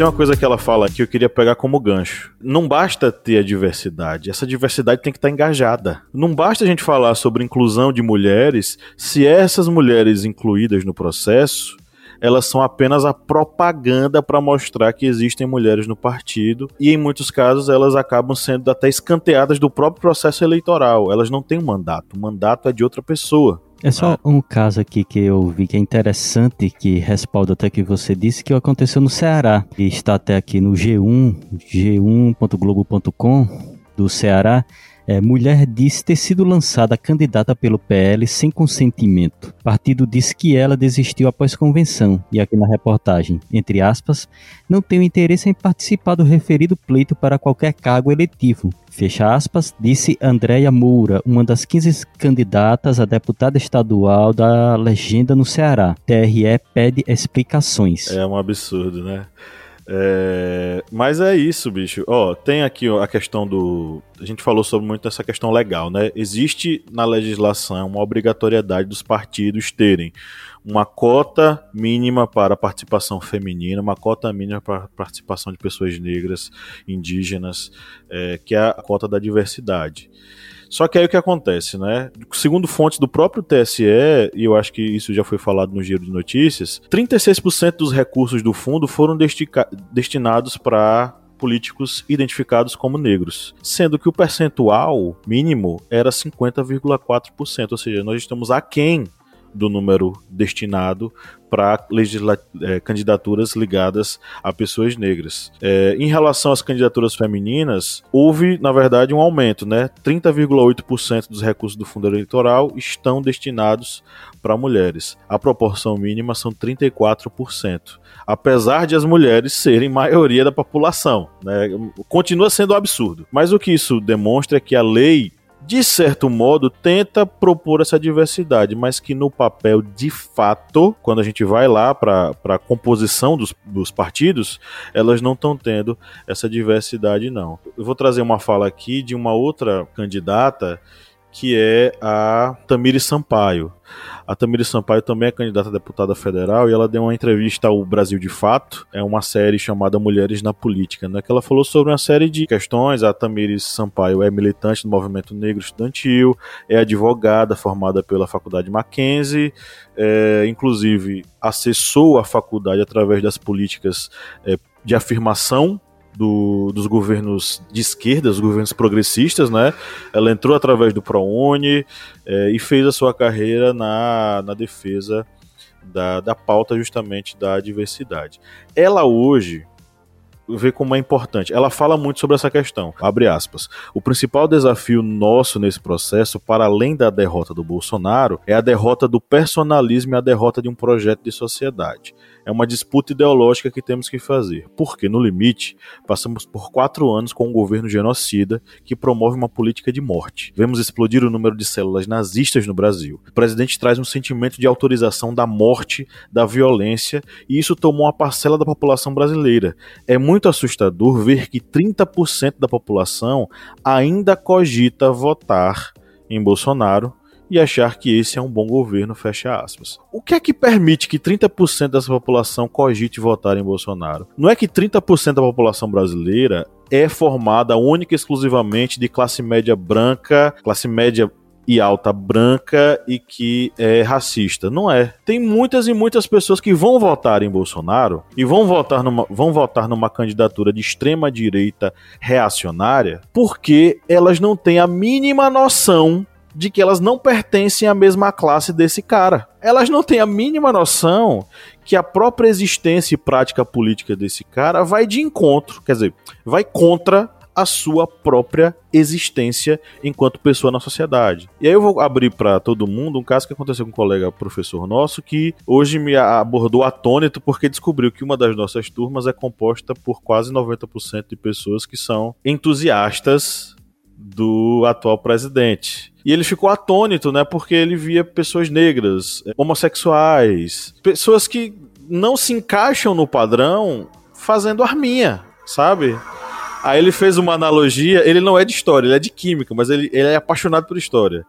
Tem uma coisa que ela fala que eu queria pegar como gancho. Não basta ter a diversidade, essa diversidade tem que estar engajada. Não basta a gente falar sobre inclusão de mulheres se essas mulheres incluídas no processo elas são apenas a propaganda para mostrar que existem mulheres no partido e em muitos casos elas acabam sendo até escanteadas do próprio processo eleitoral. Elas não têm um mandato, o mandato é de outra pessoa.
É só um caso aqui que eu vi que é interessante, que respalda até que você disse, que aconteceu no Ceará. E está até aqui no G1, g1.globo.com do Ceará. É, mulher diz ter sido lançada candidata pelo PL sem consentimento. Partido diz que ela desistiu após convenção. E aqui na reportagem, entre aspas, não tem interesse em participar do referido pleito para qualquer cargo eletivo. Fecha aspas, disse Andréia Moura, uma das 15 candidatas a deputada estadual da legenda no Ceará. TRE pede explicações.
É um absurdo, né? É, mas é isso, bicho. Ó, tem aqui a questão do. A gente falou sobre muito essa questão legal, né? Existe na legislação uma obrigatoriedade dos partidos terem uma cota mínima para participação feminina, uma cota mínima para participação de pessoas negras, indígenas, é, que é a cota da diversidade. Só que aí o que acontece, né? Segundo fontes do próprio TSE, e eu acho que isso já foi falado no giro de notícias, 36% dos recursos do fundo foram destinados para políticos identificados como negros, sendo que o percentual mínimo era 50,4%, ou seja, nós estamos aquém do número destinado para é, candidaturas ligadas a pessoas negras. É, em relação às candidaturas femininas, houve, na verdade, um aumento, né? 30,8% dos recursos do fundo eleitoral estão destinados para mulheres. A proporção mínima são 34%. Apesar de as mulheres serem maioria da população, né? Continua sendo um absurdo. Mas o que isso demonstra é que a lei de certo modo, tenta propor essa diversidade, mas que no papel, de fato, quando a gente vai lá para a composição dos, dos partidos, elas não estão tendo essa diversidade, não. Eu vou trazer uma fala aqui de uma outra candidata que é a Tamiri Sampaio. A Tamiri Sampaio também é candidata a deputada federal e ela deu uma entrevista ao Brasil de Fato, é uma série chamada Mulheres na Política, né, que ela falou sobre uma série de questões. A Tamiri Sampaio é militante do movimento negro estudantil, é advogada formada pela Faculdade Mackenzie, é, inclusive acessou a faculdade através das políticas é, de afirmação do, dos governos de esquerda, os governos progressistas, né? Ela entrou através do ProUni é, e fez a sua carreira na, na defesa da, da pauta justamente da diversidade. Ela hoje vê como é importante. Ela fala muito sobre essa questão. Abre aspas. O principal desafio nosso nesse processo, para além da derrota do Bolsonaro, é a derrota do personalismo e a derrota de um projeto de sociedade. É uma disputa ideológica que temos que fazer, porque, no limite, passamos por quatro anos com um governo genocida que promove uma política de morte. Vemos explodir o número de células nazistas no Brasil. O presidente traz um sentimento de autorização da morte, da violência, e isso tomou uma parcela da população brasileira. É muito assustador ver que 30% da população ainda cogita votar em Bolsonaro e achar que esse é um bom governo, fecha aspas. O que é que permite que 30% dessa população cogite votar em Bolsonaro? Não é que 30% da população brasileira é formada única e exclusivamente de classe média branca, classe média e alta branca e que é racista. Não é. Tem muitas e muitas pessoas que vão votar em Bolsonaro e vão votar numa, vão votar numa candidatura de extrema direita reacionária porque elas não têm a mínima noção de que elas não pertencem à mesma classe desse cara. Elas não têm a mínima noção que a própria existência e prática política desse cara vai de encontro, quer dizer, vai contra a sua própria existência enquanto pessoa na sociedade. E aí eu vou abrir para todo mundo um caso que aconteceu com um colega professor nosso que hoje me abordou atônito porque descobriu que uma das nossas turmas é composta por quase 90% de pessoas que são entusiastas do atual presidente. E ele ficou atônito, né? Porque ele via pessoas negras, homossexuais, pessoas que não se encaixam no padrão fazendo arminha, sabe? Aí ele fez uma analogia, ele não é de história, ele é de química, mas ele, ele é apaixonado por história.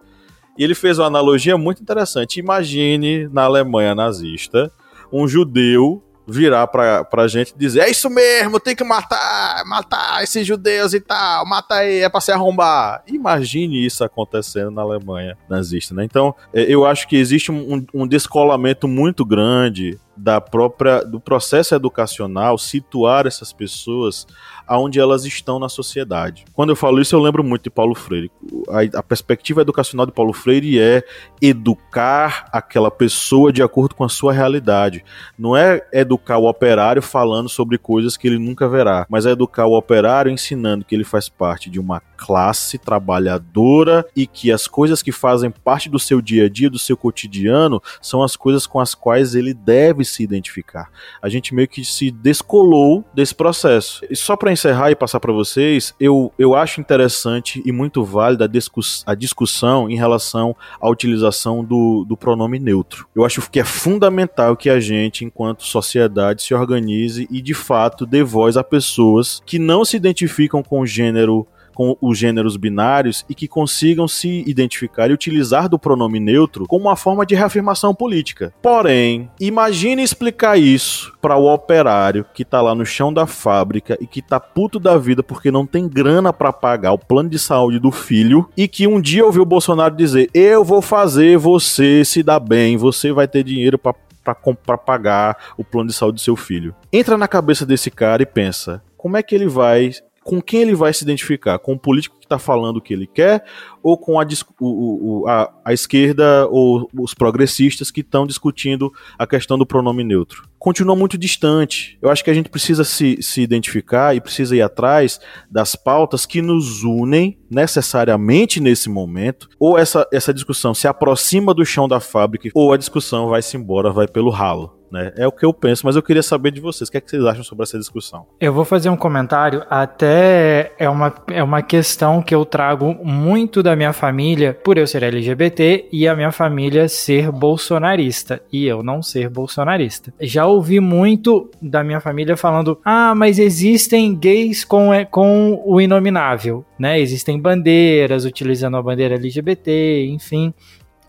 E ele fez uma analogia muito interessante. Imagine na Alemanha nazista um judeu virar pra, pra gente e dizer: é isso mesmo, tem que matar, matar esses judeus e tal, mata aí, é pra se arrombar. Imagine isso acontecendo na Alemanha nazista, né? Então, é, eu acho que existe um, um descolamento muito grande da própria do processo educacional situar essas pessoas aonde elas estão na sociedade. Quando eu falo isso, eu lembro muito de Paulo Freire. A, a, perspectiva educacional de Paulo Freire é educar aquela pessoa de acordo com a sua realidade. Não é educar o operário falando sobre coisas que ele nunca verá, mas é educar o operário ensinando que ele faz parte de uma classe trabalhadora e que as coisas que fazem parte do seu dia a dia, do seu cotidiano, são as coisas com as quais ele deve se identificar. A gente meio que se descolou desse processo. E só para encerrar e passar para vocês, eu, eu acho interessante e muito válida a, discuss a discussão em relação à utilização do, do pronome neutro. Eu acho que é fundamental que a gente, enquanto sociedade, se organize e de fato dê voz a pessoas que não se identificam com o gênero com os gêneros binários e que consigam se identificar e utilizar do pronome neutro como uma forma de reafirmação política. Porém, imagine explicar isso para o operário que tá lá no chão da fábrica e que tá puto da vida porque não tem grana para pagar o plano de saúde do filho e que um dia ouviu o Bolsonaro dizer: "Eu vou fazer você se dar bem, você vai ter dinheiro para para pagar o plano de saúde do seu filho. Entra na cabeça desse cara e pensa: como é que ele vai com quem ele vai se identificar? Com o político que está falando o que ele quer ou com a, o, o, a, a esquerda ou os progressistas que estão discutindo a questão do pronome neutro? Continua muito distante. Eu acho que a gente precisa se, se identificar e precisa ir atrás das pautas que nos unem necessariamente nesse momento, ou essa, essa discussão se aproxima do chão da fábrica, ou a discussão vai-se embora, vai pelo ralo. Né? É o que eu penso, mas eu queria saber de vocês. O que, é que vocês acham sobre essa discussão?
Eu vou fazer um comentário, até é uma, é uma questão que eu trago muito da minha família, por eu ser LGBT e a minha família ser bolsonarista, e eu não ser bolsonarista. Já ouvi muito da minha família falando: ah, mas existem gays com, é, com o inominável, né? Existem bandeiras utilizando a bandeira LGBT, enfim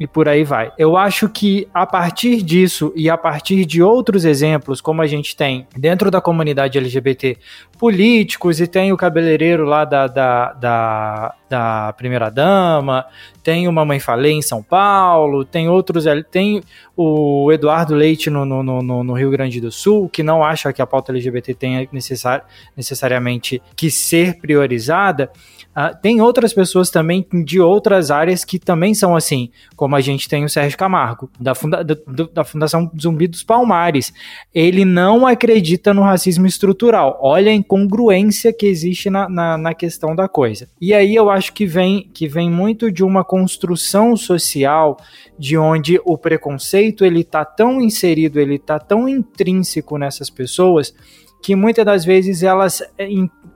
e por aí vai. Eu acho que a partir disso e a partir de outros exemplos, como a gente tem dentro da comunidade LGBT, políticos e tem o cabeleireiro lá da, da, da, da primeira-dama, tem o Mamãe Falei em São Paulo, tem outros. Tem o Eduardo Leite no, no, no, no Rio Grande do Sul, que não acha que a pauta LGBT tenha necessari necessariamente que ser priorizada. Uh, tem outras pessoas também de outras áreas que também são assim, como a gente tem o Sérgio Camargo, da, funda da, da Fundação Zumbi dos Palmares. Ele não acredita no racismo estrutural. Olha a incongruência que existe na, na, na questão da coisa. E aí eu acho que vem, que vem muito de uma construção social de onde o preconceito ele tá tão inserido, ele tá tão intrínseco nessas pessoas que muitas das vezes elas, eh,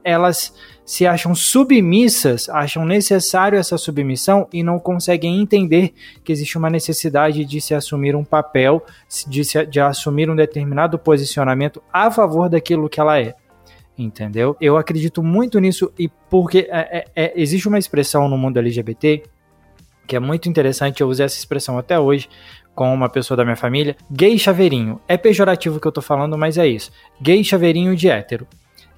elas se acham submissas, acham necessário essa submissão e não conseguem entender que existe uma necessidade de se assumir um papel, de, se, de assumir um determinado posicionamento a favor daquilo que ela é. Entendeu? Eu acredito muito nisso e porque é, é, é existe uma expressão no mundo LGBT que é muito interessante, eu usei essa expressão até hoje com uma pessoa da minha família. Gay chaveirinho. É pejorativo que eu tô falando, mas é isso. Gay chaveirinho de hétero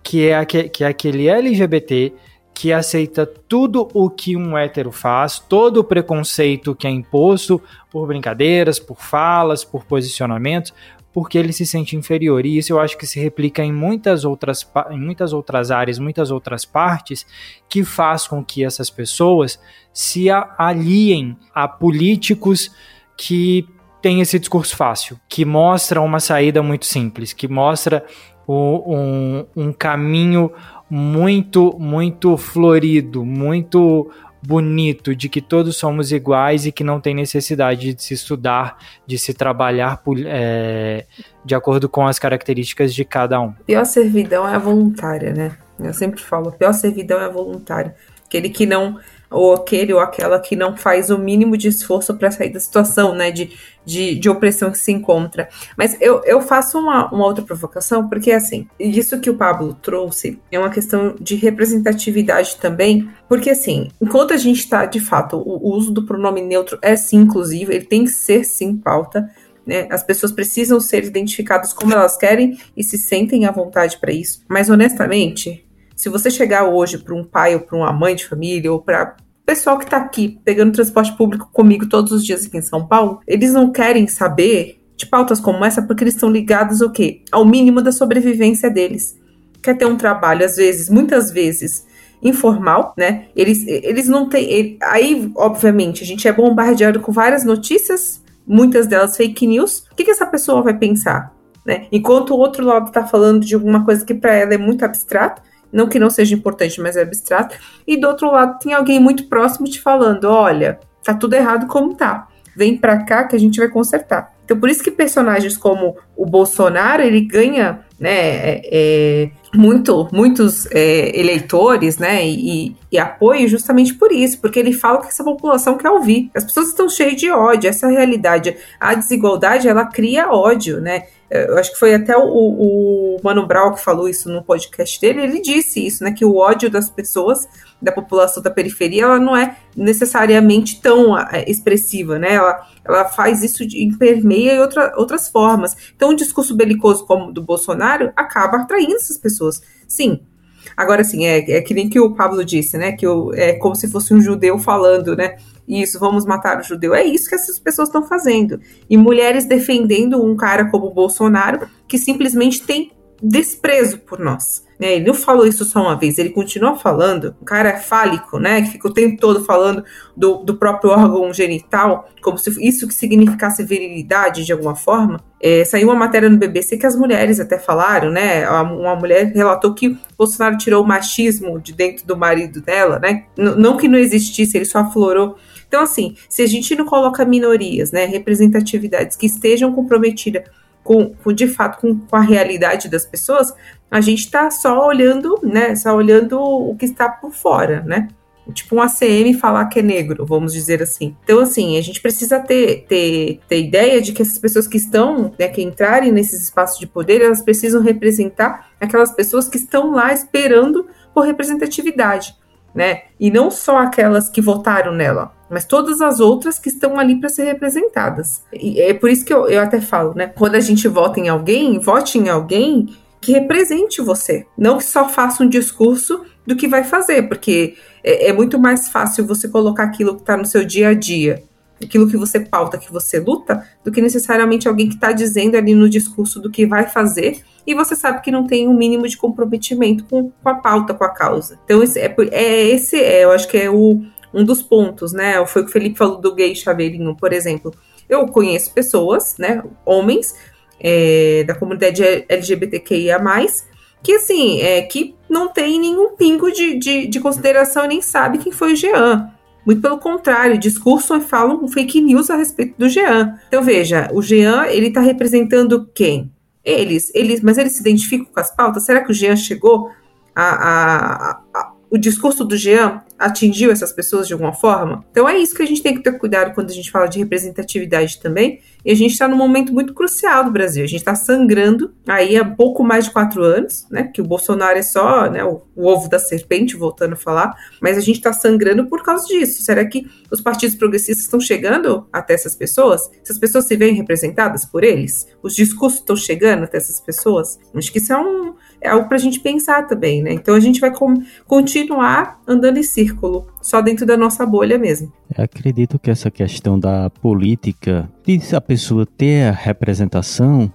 que é, que é aquele LGBT que aceita tudo o que um hétero faz, todo o preconceito que é imposto por brincadeiras, por falas, por posicionamentos, porque ele se sente inferior. E isso eu acho que se replica em muitas outras, em muitas outras áreas, muitas outras partes, que faz com que essas pessoas se aliem a políticos que têm esse discurso fácil, que mostra uma saída muito simples, que mostra um, um caminho muito, muito florido, muito bonito de que todos somos iguais e que não tem necessidade de se estudar, de se trabalhar é, de acordo com as características de cada um.
A pior servidão é a voluntária, né? Eu sempre falo, a pior servidão é a voluntária. Aquele que não ou aquele ou aquela que não faz o mínimo de esforço para sair da situação, né, de, de, de, opressão que se encontra. Mas eu, eu faço uma, uma outra provocação, porque assim, isso que o Pablo trouxe é uma questão de representatividade também, porque assim, enquanto a gente está, de fato, o, o uso do pronome neutro é sim inclusivo, ele tem que ser sim pauta, né? As pessoas precisam ser identificadas como elas querem e se sentem à vontade para isso. Mas honestamente, se você chegar hoje para um pai ou para uma mãe de família ou para pessoal que está aqui pegando transporte público comigo todos os dias aqui em São Paulo, eles não querem saber de pautas como essa porque eles estão ligados o quê? Ao mínimo da sobrevivência deles. Quer ter um trabalho, às vezes, muitas vezes, informal, né? Eles, eles não têm. Ele, aí, obviamente, a gente é bombardeado com várias notícias, muitas delas fake news. O que, que essa pessoa vai pensar? Né? Enquanto o outro lado está falando de alguma coisa que para ela é muito abstrato, não que não seja importante, mas é abstrato. E do outro lado tem alguém muito próximo te falando: olha, tá tudo errado como tá. Vem pra cá que a gente vai consertar. Então, por isso que personagens como o Bolsonaro, ele ganha né, é, é, muito, muitos é, eleitores né, e, e, apoio justamente por isso, porque ele fala que essa população quer ouvir. As pessoas estão cheias de ódio, essa é a realidade. A desigualdade, ela cria ódio, né? Eu acho que foi até o, o, Mano Brown que falou isso no podcast dele, ele disse isso, né, que o ódio das pessoas, da população da periferia, ela não é necessariamente tão é, expressiva, né, ela, ela faz isso de, permeia em outra, outras formas. Então, um discurso belicoso como o do Bolsonaro acaba atraindo essas pessoas. Sim, Agora, sim, é, é que nem que o Pablo disse, né? Que o, é como se fosse um judeu falando, né? Isso, vamos matar o judeu. É isso que essas pessoas estão fazendo. E mulheres defendendo um cara como o Bolsonaro, que simplesmente tem desprezo por nós. Né? Ele não falou isso só uma vez, ele continua falando. O cara é fálico, né? Que fica o tempo todo falando do, do próprio órgão genital, como se isso que significasse virilidade de alguma forma. É, saiu uma matéria no BBC que as mulheres até falaram, né? Uma mulher relatou que Bolsonaro tirou o machismo de dentro do marido dela, né? N não que não existisse, ele só aflorou. Então, assim, se a gente não coloca minorias, né, representatividades que estejam comprometidas com, com de fato com, com, a realidade das pessoas, a gente está só olhando, né? Só olhando o que está por fora, né? Tipo um ACM falar que é negro, vamos dizer assim. Então, assim, a gente precisa ter, ter, ter ideia de que essas pessoas que estão, né, que entrarem nesses espaços de poder, elas precisam representar aquelas pessoas que estão lá esperando por representatividade, né? E não só aquelas que votaram nela, mas todas as outras que estão ali para ser representadas. E é por isso que eu, eu até falo, né? Quando a gente vota em alguém, vote em alguém que represente você, não que só faça um discurso do que vai fazer, porque é, é muito mais fácil você colocar aquilo que está no seu dia a dia, aquilo que você pauta, que você luta, do que necessariamente alguém que está dizendo ali no discurso do que vai fazer e você sabe que não tem um mínimo de comprometimento com, com a pauta, com a causa. Então, esse é, é esse, é, eu acho que é o, um dos pontos, né? Foi o que o Felipe falou do gay chaveirinho, por exemplo. Eu conheço pessoas, né, homens, é, da comunidade LGBTQIA+, que assim, é, que não tem nenhum pingo de, de, de consideração e nem sabe quem foi o Jean. Muito pelo contrário, discurso falam fake news a respeito do Jean. Então veja, o Jean, ele tá representando quem? Eles, eles, mas eles se identificam com as pautas? Será que o Jean chegou a, a o discurso do Jean atingiu essas pessoas de alguma forma? Então é isso que a gente tem que ter cuidado quando a gente fala de representatividade também. E a gente está num momento muito crucial do Brasil. A gente está sangrando aí há pouco mais de quatro anos, né? Que o Bolsonaro é só né, o, o ovo da serpente, voltando a falar. Mas a gente está sangrando por causa disso. Será que os partidos progressistas estão chegando até essas pessoas? Essas pessoas se veem representadas por eles? Os discursos estão chegando até essas pessoas? Acho que isso é um, é algo para a gente pensar também, né? Então a gente vai continuar andando em círculo, só dentro da nossa bolha mesmo.
Eu acredito que essa questão da política, de a pessoa ter a representação,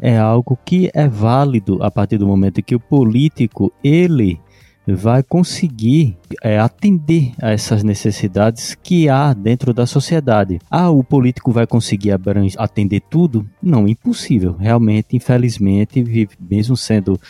é algo que é válido a partir do momento que o político ele vai conseguir é, atender a essas necessidades que há dentro da sociedade. Ah, o político vai conseguir atender tudo? Não, impossível. Realmente, infelizmente, mesmo sendo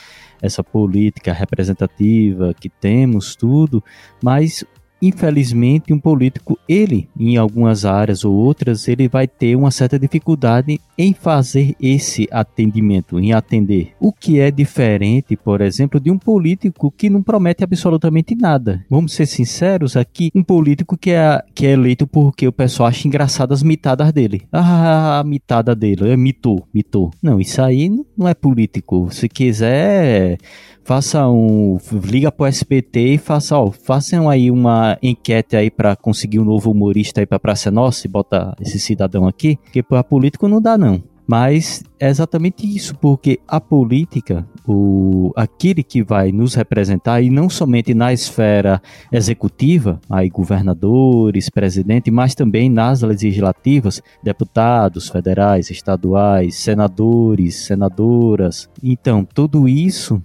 essa política representativa que temos, tudo, mas infelizmente, um político, ele, em algumas áreas ou outras, ele vai ter uma certa dificuldade em fazer esse atendimento, em atender. O que é diferente, por exemplo, de um político que não promete absolutamente nada. Vamos ser sinceros aqui, um político que é, que é eleito porque o pessoal acha engraçado as mitadas dele. Ah, a mitada dele, é mitou, mitou. Não, isso aí não é político. Se quiser faça um. Liga pro SBT e faça, ó, façam aí uma enquete aí para conseguir um novo humorista aí pra Praça Nossa e bota esse cidadão aqui, porque para político não dá não. Mas é exatamente isso, porque a política, o, aquele que vai nos representar, e não somente na esfera executiva, aí governadores, presidente, mas também nas legislativas, deputados federais, estaduais, senadores, senadoras. Então, tudo isso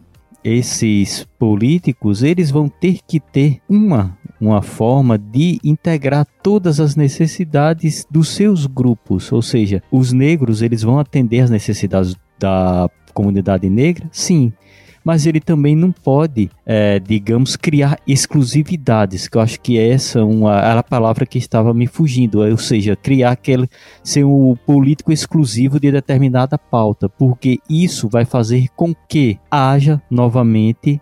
esses políticos eles vão ter que ter uma uma forma de integrar todas as necessidades dos seus grupos, ou seja, os negros eles vão atender as necessidades da comunidade negra, sim, mas ele também não pode, é, digamos, criar exclusividades, que eu acho que essa uma, era a palavra que estava me fugindo, ou seja, criar aquele, ser o político exclusivo de determinada pauta, porque isso vai fazer com que haja novamente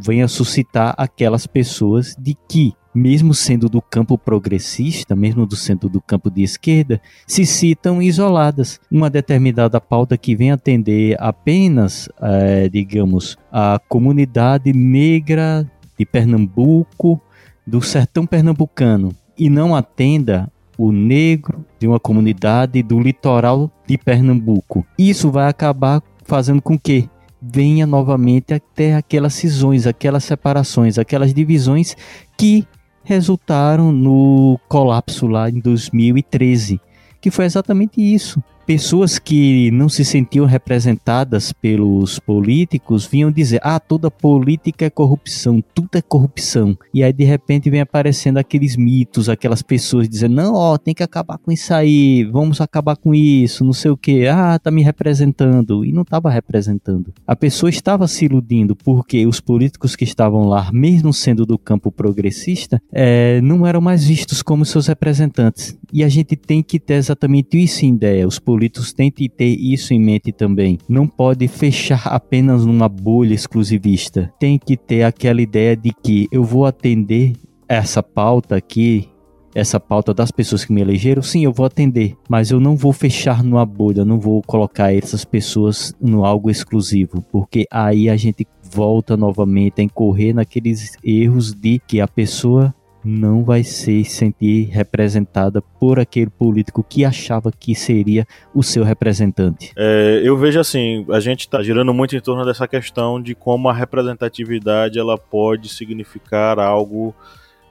venha suscitar aquelas pessoas de que mesmo sendo do campo progressista, mesmo do sendo do campo de esquerda, se citam isoladas. Uma determinada pauta que vem atender apenas, é, digamos, a comunidade negra de Pernambuco, do sertão pernambucano, e não atenda o negro de uma comunidade do litoral de Pernambuco. Isso vai acabar fazendo com que venha novamente até aquelas cisões, aquelas separações, aquelas divisões que resultaram no colapso lá em 2013, que foi exatamente isso. Pessoas que não se sentiam representadas pelos políticos vinham dizer: ah, toda política é corrupção, tudo é corrupção. E aí de repente vem aparecendo aqueles mitos, aquelas pessoas dizendo: não, ó, tem que acabar com isso aí, vamos acabar com isso, não sei o que, ah, tá me representando. E não estava representando. A pessoa estava se iludindo porque os políticos que estavam lá, mesmo sendo do campo progressista, é, não eram mais vistos como seus representantes. E a gente tem que ter exatamente isso em ideia. Os políticos têm que ter isso em mente também. Não pode fechar apenas numa bolha exclusivista. Tem que ter aquela ideia de que eu vou atender essa pauta aqui, essa pauta das pessoas que me elegeram, sim, eu vou atender, mas eu não vou fechar numa bolha, não vou colocar essas pessoas no algo exclusivo, porque aí a gente volta novamente a incorrer naqueles erros de que a pessoa não vai se sentir representada por aquele político que achava que seria o seu representante.
É, eu vejo assim, a gente está girando muito em torno dessa questão de como a representatividade ela pode significar algo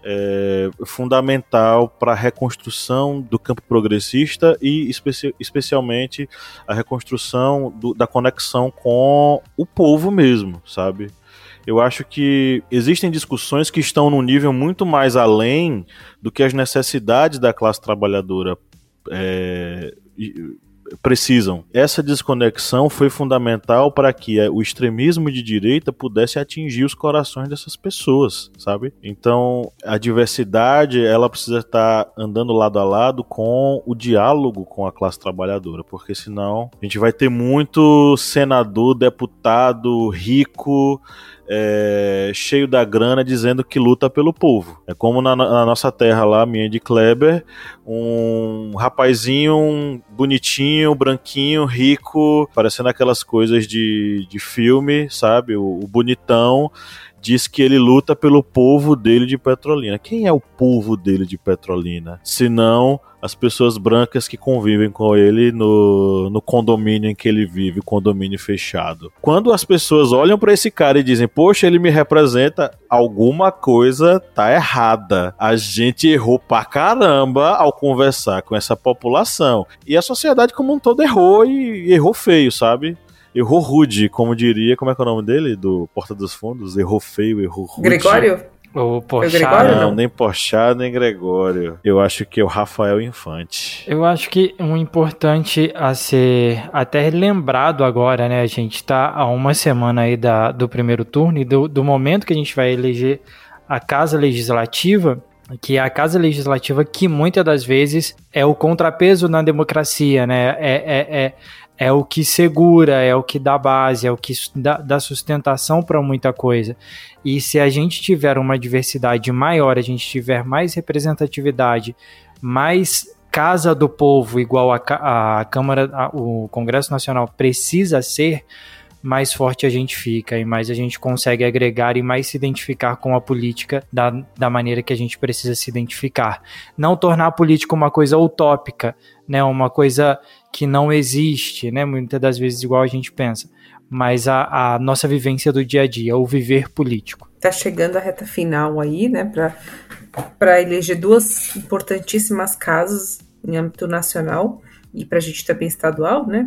é, fundamental para a reconstrução do campo progressista e especi especialmente a reconstrução do, da conexão com o povo mesmo, sabe? Eu acho que existem discussões que estão num nível muito mais além do que as necessidades da classe trabalhadora é, precisam. Essa desconexão foi fundamental para que é, o extremismo de direita pudesse atingir os corações dessas pessoas, sabe? Então, a diversidade, ela precisa estar andando lado a lado com o diálogo com a classe trabalhadora, porque senão a gente vai ter muito senador, deputado rico, é, cheio da grana dizendo que luta pelo povo. É como na, na, nossa terra lá, minha de Kleber, um rapazinho bonitinho, branquinho, rico, parecendo aquelas coisas de, de filme, sabe? O, o bonitão diz que ele luta pelo povo dele de Petrolina. Quem é o povo dele de Petrolina? Se não as pessoas brancas que convivem com ele no, no condomínio em que ele vive, condomínio fechado. Quando as pessoas olham para esse cara e dizem, poxa, ele me representa, alguma coisa tá errada. A gente errou pra caramba ao conversar com essa população. E a sociedade como um todo errou e errou feio, sabe? Errou rude, como diria, como é que é o nome dele? Do Porta dos Fundos? Errou feio, errou rude.
Gregório?
O Porchat,
não, nem Porchat, nem Gregório. Eu acho que é o Rafael Infante.
Eu acho que um importante a ser até lembrado agora, né? A gente tá há uma semana aí da, do primeiro turno e do, do momento que a gente vai eleger a Casa Legislativa, que é a casa legislativa que muitas das vezes é o contrapeso na democracia, né? É, é, é, é o que segura, é o que dá base, é o que dá, dá sustentação para muita coisa. E se a gente tiver uma diversidade maior, a gente tiver mais representatividade, mais casa do povo, igual a, a Câmara, a, o Congresso Nacional precisa ser, mais forte a gente fica e mais a gente consegue agregar e mais se identificar com a política da, da maneira que a gente precisa se identificar. Não tornar a política uma coisa utópica, né, uma coisa que não existe, né? Muitas das vezes igual a gente pensa, mas a, a nossa vivência do dia a dia, o viver político.
Tá chegando a reta final aí, né, para eleger duas importantíssimas casas em âmbito nacional e para a gente também estadual, né?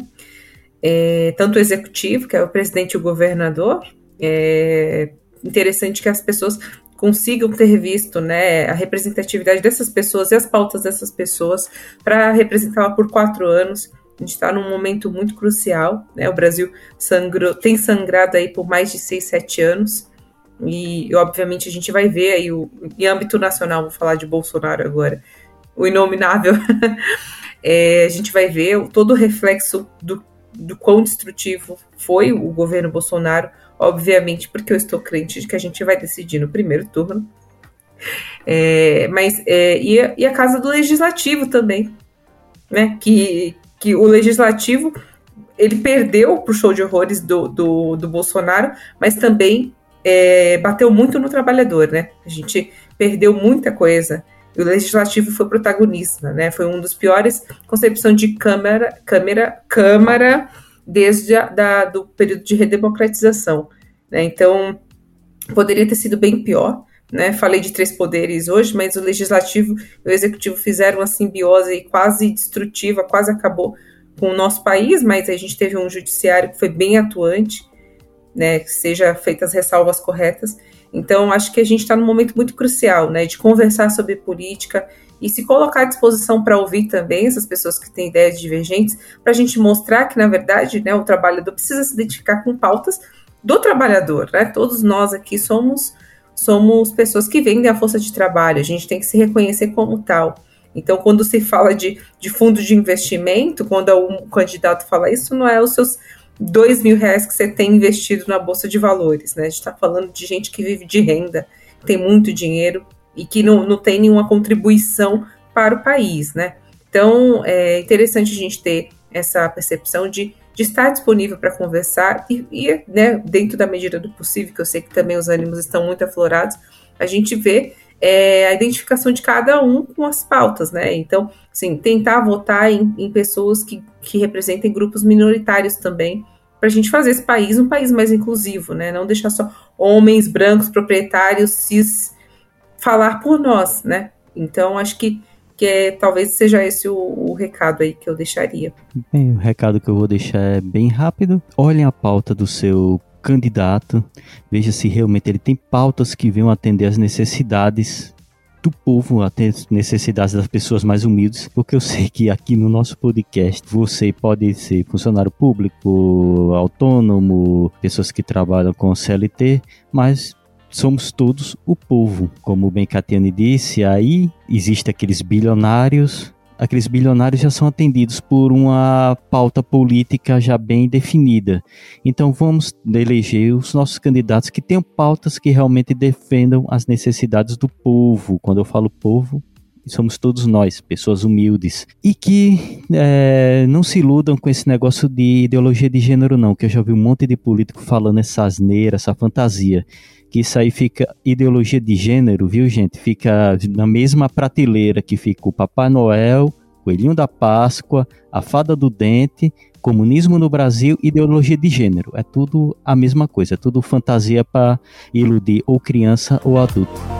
É, tanto o executivo, que é o presidente e o governador, é interessante que as pessoas consigam ter visto né, a representatividade dessas pessoas e as pautas dessas pessoas para representá-la por quatro anos a gente está num momento muito crucial, né? O Brasil sangrou, tem sangrado aí por mais de seis, sete anos. E, obviamente, a gente vai ver aí, o, em âmbito nacional, vou falar de Bolsonaro agora, o inominável, é, a gente vai ver todo o reflexo do, do quão destrutivo foi o governo Bolsonaro, obviamente, porque eu estou crente de que a gente vai decidir no primeiro turno. É, mas é, e, a, e, a, casa do legislativo também, né? Que, que o legislativo ele perdeu pro show de horrores do, do, do Bolsonaro, mas também é, bateu muito no trabalhador, né? A gente perdeu muita coisa. E o legislativo foi protagonista, né? Foi um dos piores concepção de câmara, câmara, câmara desde a, da, do período de redemocratização. Né? Então, poderia ter sido bem pior. Né? Falei de três poderes hoje, mas o legislativo e o executivo fizeram uma simbiose quase destrutiva, quase acabou com o nosso país, mas a gente teve um judiciário que foi bem atuante, né? Que seja feitas ressalvas corretas. Então, acho que a gente está num momento muito crucial, né? De conversar sobre política e se colocar à disposição para ouvir também essas pessoas que têm ideias divergentes, para a gente mostrar que, na verdade, né, o trabalhador precisa se identificar com pautas do trabalhador, né? Todos nós aqui somos somos pessoas que vendem a força de trabalho, a gente tem que se reconhecer como tal. Então, quando se fala de, de fundo de investimento, quando um candidato fala isso, não é os seus dois mil reais que você tem investido na Bolsa de Valores, né? A gente está falando de gente que vive de renda, tem muito dinheiro e que não, não tem nenhuma contribuição para o país, né? Então, é interessante a gente ter essa percepção de de estar disponível para conversar e, e né, dentro da medida do possível, que eu sei que também os ânimos estão muito aflorados, a gente vê é a identificação de cada um com as pautas, né? Então, assim, tentar votar em, em pessoas que, que representem grupos minoritários também, para a gente fazer esse país um país mais inclusivo, né? Não deixar só homens brancos, proprietários, cis, falar por nós, né? Então, acho que, que é, talvez seja esse o, o recado aí que eu deixaria.
Bem, o recado que eu vou deixar é bem rápido. Olhem a pauta do seu candidato, veja se realmente ele tem pautas que venham atender às necessidades do povo, até necessidades das pessoas mais humildes, porque eu sei que aqui no nosso podcast você pode ser funcionário público, autônomo, pessoas que trabalham com CLT, mas somos todos o povo. Como o Ben Catiani disse, aí existem aqueles bilionários aqueles bilionários já são atendidos por uma pauta política já bem definida. Então vamos eleger os nossos candidatos que tenham pautas que realmente defendam as necessidades do povo. Quando eu falo povo, somos todos nós, pessoas humildes. E que é, não se iludam com esse negócio de ideologia de gênero, não, que eu já vi um monte de político falando essa asneira, essa fantasia que isso aí fica ideologia de gênero, viu, gente? Fica na mesma prateleira que fica o Papai Noel, Coelhinho da Páscoa, a Fada do Dente, comunismo no Brasil, ideologia de gênero. É tudo a mesma coisa, é tudo fantasia para iludir ou criança ou adulto.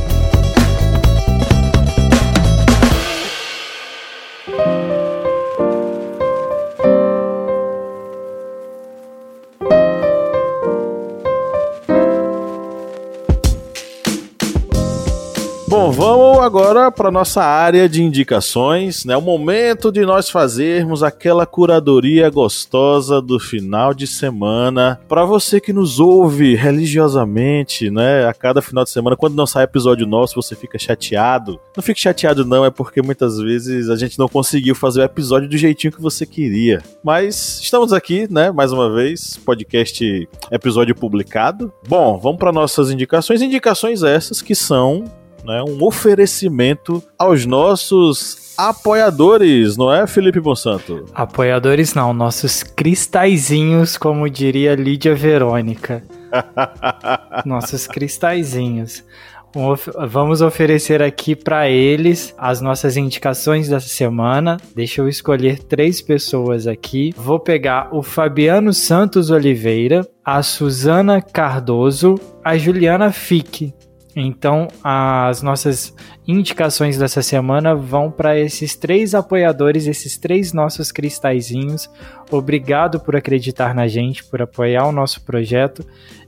Agora para nossa área de indicações, né? O momento de nós fazermos aquela curadoria gostosa do final de semana. Para você que nos ouve religiosamente, né? A cada final de semana, quando não sai episódio nosso, você fica chateado. Não fique chateado não, é porque muitas vezes a gente não conseguiu fazer o episódio do jeitinho que você queria. Mas estamos aqui, né? Mais uma vez, podcast episódio publicado. Bom, vamos para nossas indicações. Indicações essas que são né, um oferecimento aos nossos apoiadores, não é, Felipe Monsanto?
Apoiadores não, nossos cristalzinhos, como diria Lídia Verônica. nossos cristalzinhos. Vamos oferecer aqui para eles as nossas indicações dessa semana. Deixa eu escolher três pessoas aqui. Vou pegar o Fabiano Santos Oliveira, a Suzana Cardoso, a Juliana Fique. Então, as nossas indicações dessa semana vão para esses três apoiadores, esses três nossos cristalzinhos. Obrigado por acreditar na gente, por apoiar o nosso projeto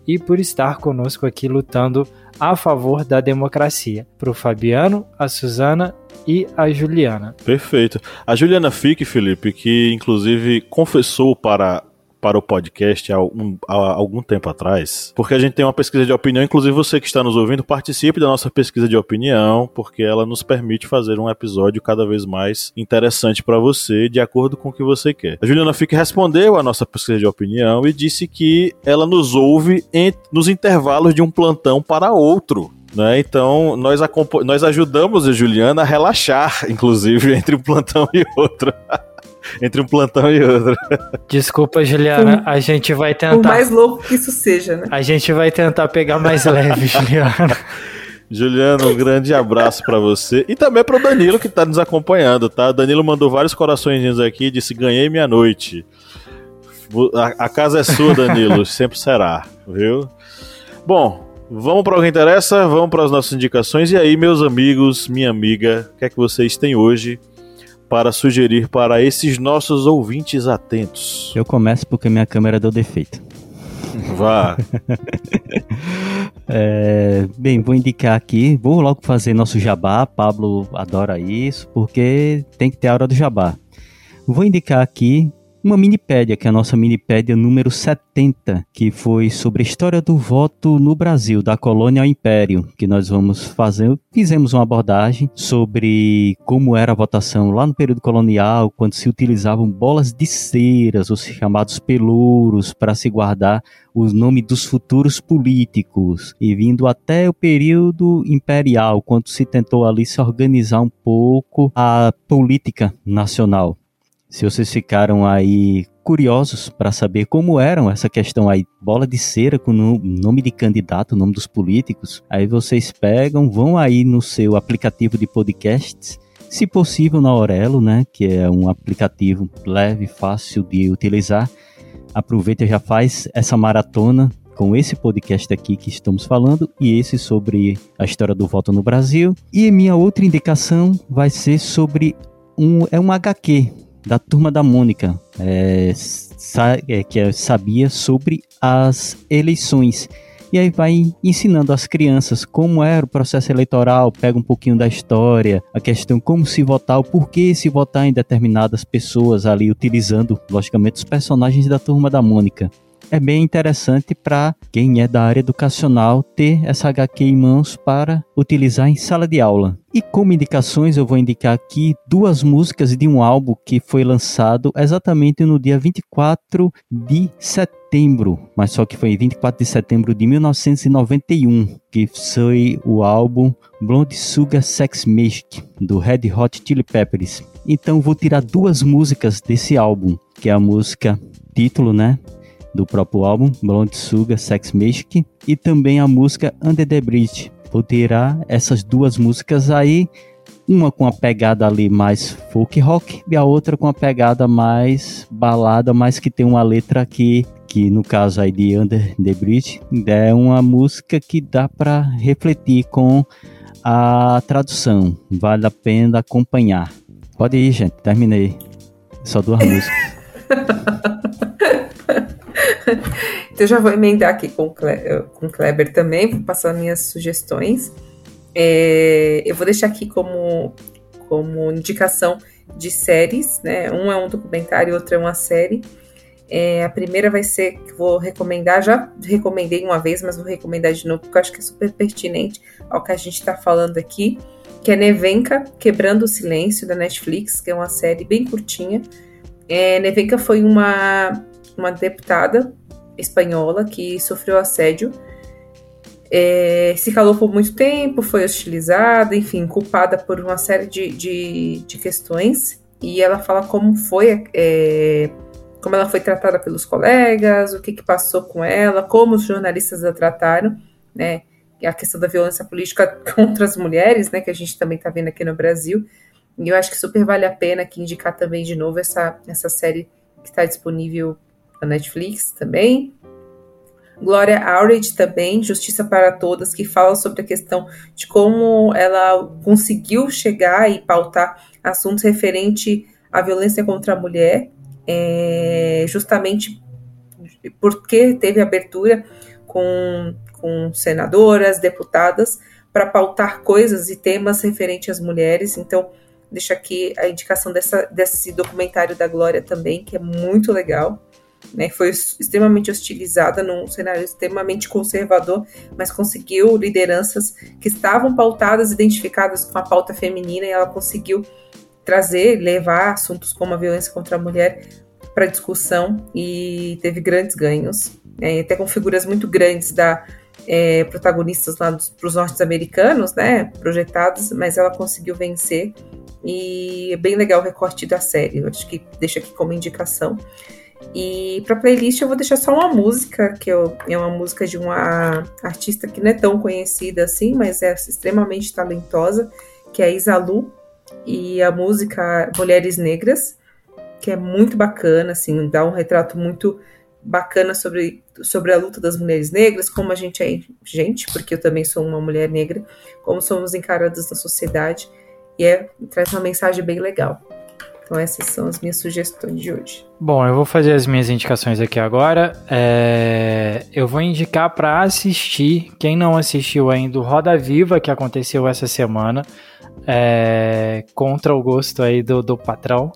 e por estar conosco aqui lutando a favor da democracia. Para o Fabiano, a Suzana e a Juliana.
Perfeito. A Juliana Fique, Felipe, que inclusive confessou para para o podcast há, um, há, algum tempo atrás, porque a gente tem uma pesquisa de opinião, inclusive você que está nos ouvindo, participe da nossa pesquisa de opinião, porque ela nos permite fazer um episódio cada vez mais interessante para você, de acordo com o que você quer. A Juliana Fique respondeu à nossa pesquisa de opinião e disse que ela nos ouve em, nos intervalos de um plantão para outro. Né? Então, nós, nós ajudamos a Juliana a relaxar, inclusive, entre um plantão e outro. entre um plantão e outro.
Desculpa, Juliana, a gente vai tentar.
O mais louco que isso seja, né?
A gente vai tentar pegar mais leve, Juliana.
Juliano, um grande abraço para você e também para o Danilo que tá nos acompanhando, tá? Danilo mandou vários corações aqui, disse ganhei minha noite. A, a casa é sua, Danilo, sempre será, viu? Bom, vamos para o que interessa, vamos para as nossas indicações e aí, meus amigos, minha amiga, o que é que vocês têm hoje para sugerir para esses nossos ouvintes atentos?
Eu começo porque minha câmera deu defeito.
Vá.
É, bem, vou indicar aqui, vou logo fazer nosso jabá. Pablo adora isso, porque tem que ter a hora do jabá. Vou indicar aqui uma minipédia, que é a nossa minipédia número 70, que foi sobre a história do voto no Brasil, da colônia ao império, que nós vamos fazer. Fizemos uma abordagem sobre como era a votação lá no período colonial, quando se utilizavam bolas de ceras, os chamados pelouros, para se guardar o nome dos futuros políticos, e vindo até o período imperial, quando se tentou ali se organizar um pouco a política nacional. Se vocês ficaram aí curiosos para saber como eram essa questão aí, bola de cera com o nome de candidato, o nome dos políticos, aí vocês pegam, vão aí no seu aplicativo de podcasts, se possível na Aurelo, né, que é um aplicativo leve, fácil de utilizar. Aproveita e já faz essa maratona com esse podcast aqui que estamos falando e esse sobre a história do voto no Brasil. E minha outra indicação vai ser sobre um é um HQ da turma da Mônica, é, é, que sabia sobre as eleições. E aí vai ensinando as crianças como era o processo eleitoral, pega um pouquinho da história, a questão como se votar, o porquê se votar em determinadas pessoas ali, utilizando, logicamente, os personagens da turma da Mônica é bem interessante para quem é da área educacional ter essa HQ em mãos para utilizar em sala de aula. E como indicações, eu vou indicar aqui duas músicas de um álbum que foi lançado exatamente no dia 24 de setembro, mas só que foi 24 de setembro de 1991, que foi o álbum Blonde Sugar Sex Magic do Red Hot Chili Peppers. Então vou tirar duas músicas desse álbum, que é a música título, né? Do próprio álbum, Blonde Sugar Sex Magic, e também a música Under the Bridge. Vou tirar essas duas músicas aí, uma com a pegada ali mais folk rock e a outra com a pegada mais balada, mas que tem uma letra aqui que no caso aí de Under the Bridge é uma música que dá para refletir com a tradução. Vale a pena acompanhar. Pode ir, gente. Terminei. Só duas músicas.
então já vou emendar aqui com, Cle com Kleber também, vou passar minhas sugestões. É, eu vou deixar aqui como, como indicação de séries, né? Um é um documentário e outro é uma série. É, a primeira vai ser que vou recomendar, já recomendei uma vez, mas vou recomendar de novo, porque eu acho que é super pertinente ao que a gente está falando aqui, que é Nevenka, Quebrando o Silêncio, da Netflix, que é uma série bem curtinha. É, Nevenka foi uma uma deputada espanhola que sofreu assédio, é, se calou por muito tempo, foi hostilizada, enfim, culpada por uma série de, de, de questões. E ela fala como foi, é, como ela foi tratada pelos colegas, o que, que passou com ela, como os jornalistas a trataram, né? A questão da violência política contra as mulheres, né? Que a gente também está vendo aqui no Brasil. E eu acho que super vale a pena aqui indicar também de novo essa, essa série que está disponível na Netflix também. Glória Aured também, Justiça para Todas, que fala sobre a questão de como ela conseguiu chegar e pautar assuntos referentes à violência contra a mulher, é, justamente porque teve abertura com, com senadoras, deputadas, para pautar coisas e temas referentes às mulheres. Então, deixo aqui a indicação dessa, desse documentário da Glória também, que é muito legal né, foi extremamente hostilizada num cenário extremamente conservador, mas conseguiu lideranças que estavam pautadas, identificadas com a pauta feminina, e ela conseguiu trazer, levar assuntos como a violência contra a mulher para discussão e teve grandes ganhos, né, até com figuras muito grandes da é, protagonistas lá para os norte-americanos, né, projetados, mas ela conseguiu vencer e é bem legal o recorte da série. Eu acho que deixa aqui como indicação. E para playlist eu vou deixar só uma música, que eu, é uma música de uma artista que não é tão conhecida assim, mas é extremamente talentosa, que é a Isalu, e a música Mulheres Negras, que é muito bacana, assim, dá um retrato muito bacana sobre, sobre a luta das mulheres negras, como a gente é gente, porque eu também sou uma mulher negra, como somos encaradas na sociedade, e é, traz uma mensagem bem legal. Então essas são as minhas sugestões de hoje.
Bom, eu vou fazer as minhas indicações aqui agora. É... Eu vou indicar para assistir, quem não assistiu ainda, o Roda Viva, que aconteceu essa semana, é... contra o gosto aí do, do patrão,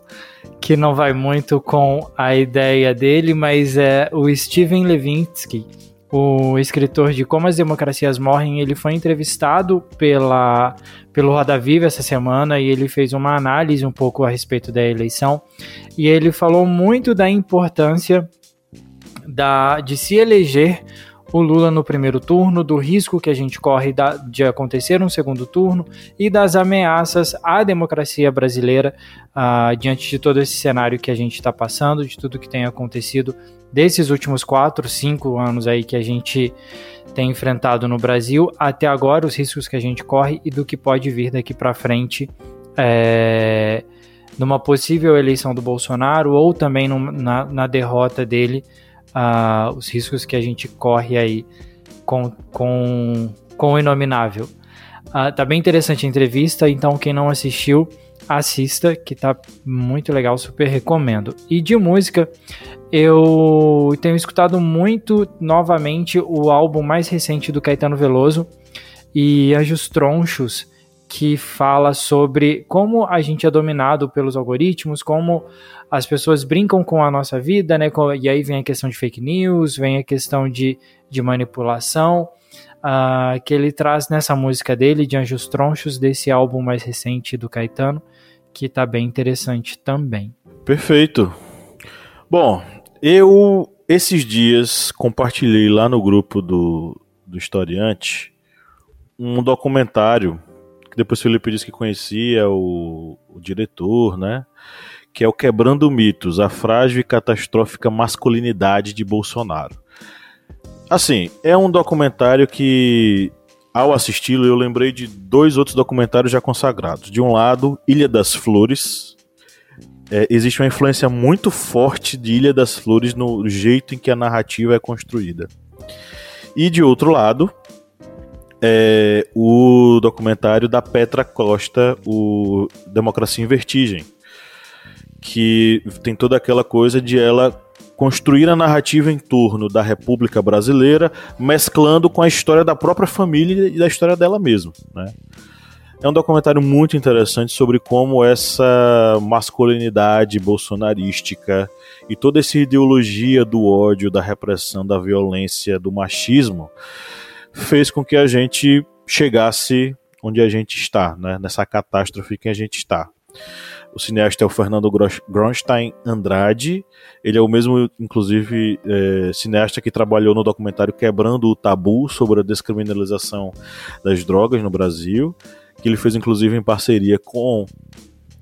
que não vai muito com a ideia dele, mas é o Steven Levinsky, o escritor de Como as Democracias Morrem, ele foi entrevistado pela, pelo Roda Viva essa semana e ele fez uma análise um pouco a respeito da eleição. E ele falou muito da importância da, de se eleger o Lula no primeiro turno, do risco que a gente corre de acontecer um segundo turno e das ameaças à democracia brasileira uh, diante de todo esse cenário que a gente está passando, de tudo que tem acontecido desses últimos quatro, cinco anos aí que a gente tem enfrentado no Brasil até agora, os riscos que a gente corre e do que pode vir daqui para frente. É, numa possível eleição do Bolsonaro ou também na, na derrota dele uh, os riscos que a gente corre aí com, com, com o Inominável. Uh, tá bem interessante a entrevista, então quem não assistiu, assista, que tá muito legal, super recomendo. E de música, eu tenho escutado muito novamente o álbum mais recente do Caetano Veloso e Anjos Tronchos, que fala sobre como a gente é dominado pelos algoritmos, como as pessoas brincam com a nossa vida, né? E aí vem a questão de fake news, vem a questão de, de manipulação, uh, que ele traz nessa música dele, de Anjos Tronchos, desse álbum mais recente do Caetano, que tá bem interessante também.
Perfeito. Bom, eu esses dias compartilhei lá no grupo do, do Historiante um documentário que depois o Felipe disse que conhecia o, o diretor, né? que é o Quebrando Mitos, a frágil e catastrófica masculinidade de Bolsonaro. Assim, é um documentário que, ao assisti-lo, eu lembrei de dois outros documentários já consagrados. De um lado, Ilha das Flores. É, existe uma influência muito forte de Ilha das Flores no jeito em que a narrativa é construída. E de outro lado, é o documentário da Petra Costa, o Democracia em Vertigem, que tem toda aquela coisa de ela construir a narrativa em torno da República Brasileira, mesclando com a história da própria família e da história dela mesma, né? É um documentário muito interessante sobre como essa masculinidade bolsonarística e toda essa ideologia do ódio, da repressão, da violência, do machismo fez com que a gente chegasse onde a gente está, né? nessa catástrofe que a gente está. O cineasta é o Fernando Gronstein Andrade. Ele é o mesmo, inclusive, é, cineasta que trabalhou no documentário Quebrando o Tabu sobre a descriminalização das drogas no Brasil, que ele fez, inclusive, em parceria com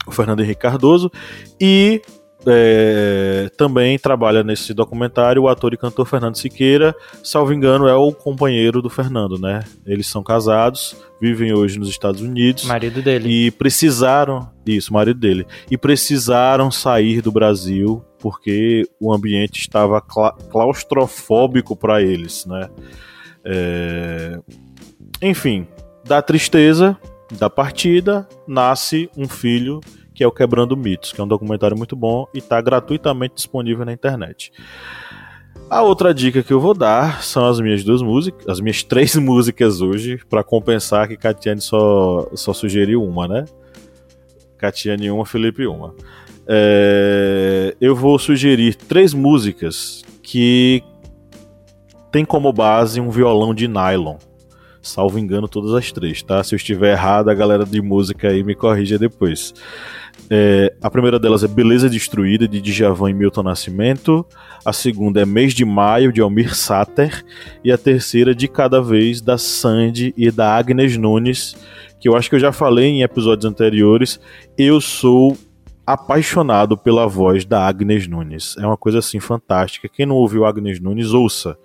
o Fernando Henrique Cardoso. E é, também trabalha nesse documentário o ator e cantor Fernando Siqueira, salvo engano, é o companheiro do Fernando, né? Eles são casados, vivem hoje nos Estados Unidos.
Marido dele.
E precisaram, isso, marido dele, e precisaram sair do Brasil porque o ambiente estava claustrofóbico para eles, né? É... Enfim, da tristeza da partida nasce um filho que é o Quebrando Mitos, que é um documentário muito bom e está gratuitamente disponível na internet. A outra dica que eu vou dar são as minhas duas músicas, as minhas três músicas hoje, para compensar que Catiane só, só sugeriu uma, né? Catiane uma, Felipe uma. É, eu vou sugerir três músicas que tem como base um violão de nylon. Salvo engano, todas as três, tá? Se eu estiver errado, a galera de música aí me corrija depois. É, a primeira delas é Beleza Destruída, de Djavan e Milton Nascimento. A segunda é Mês de Maio, de Almir Sater. E a terceira, De Cada Vez, da Sandy e da Agnes Nunes, que eu acho que eu já falei em episódios anteriores. Eu sou apaixonado pela voz da Agnes Nunes. É uma coisa assim fantástica. Quem não ouviu Agnes Nunes, ouça.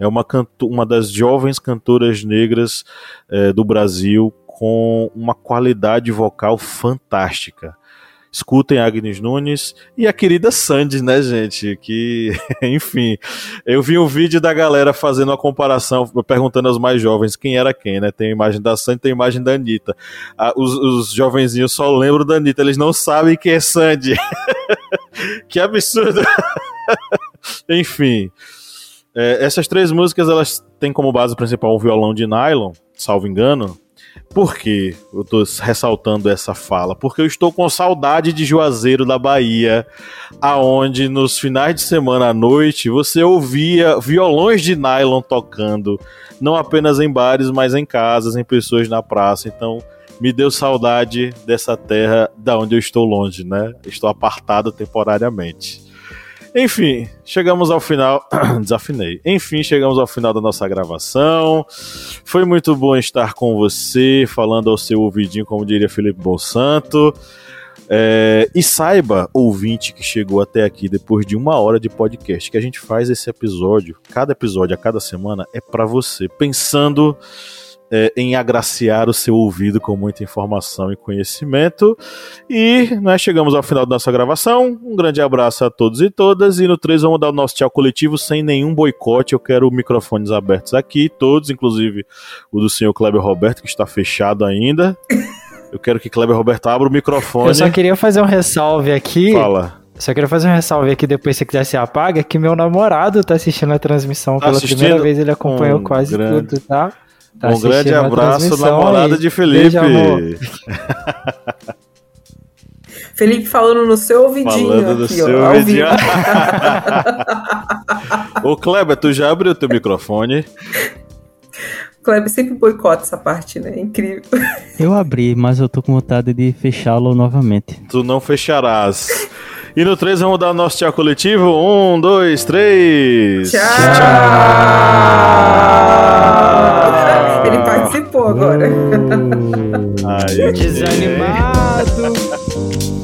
É uma, uma das jovens cantoras negras é, do Brasil com uma qualidade vocal fantástica Escutem Agnes Nunes e a querida Sandy, né, gente? Que, enfim, eu vi um vídeo da galera fazendo uma comparação, perguntando aos mais jovens quem era quem, né? Tem a imagem da Sandy, tem a imagem da Anitta. Ah, os, os jovenzinhos só lembram da Anitta, eles não sabem quem é Sandy. que absurdo! Enfim. É, essas três músicas elas têm como base principal o violão de nylon, salvo engano. Por que eu estou ressaltando essa fala? Porque eu estou com saudade de Juazeiro da Bahia, aonde nos finais de semana à noite você ouvia violões de nylon tocando, não apenas em bares, mas em casas, em pessoas na praça. Então, me deu saudade dessa terra da onde eu estou longe, né? Estou apartado temporariamente. Enfim, chegamos ao final. Desafinei. Enfim, chegamos ao final da nossa gravação. Foi muito bom estar com você, falando ao seu ouvidinho, como diria Felipe Bolsanto. É, e saiba, ouvinte que chegou até aqui depois de uma hora de podcast, que a gente faz esse episódio, cada episódio a cada semana é para você, pensando é, em agraciar o seu ouvido com muita informação e conhecimento. E nós chegamos ao final da nossa gravação. Um grande abraço a todos e todas. E no 3 vamos dar o nosso tchau coletivo sem nenhum boicote. Eu quero microfones abertos aqui, todos, inclusive o do senhor Kleber Roberto, que está fechado ainda. Eu quero que Kleber Roberto abra o microfone.
Eu só queria fazer um ressalve aqui.
Fala.
Só queria fazer um ressalve aqui, depois se você quiser se apaga, que meu namorado tá assistindo a transmissão
Tá
pela
assistindo?
primeira vez, ele acompanhou quase
grande-
tudo, tá? Tá
um grande abraço, namorada de Felipe.
Felipe falando no seu ouvidinho
Falando do
aqui,
seu
ó,
ouvidinho. Ô Kleber, tu já abriu teu microfone?
Kleber sempre boicota essa parte, né? Incrível.
Eu abri, mas eu tô com vontade de fechá-lo novamente.
Tu não fecharás. E no 3 vamos dar o nosso tchau coletivo. Um, dois, três.
Tchau! Ele participou agora.
Desanimado.
Como sempre, né?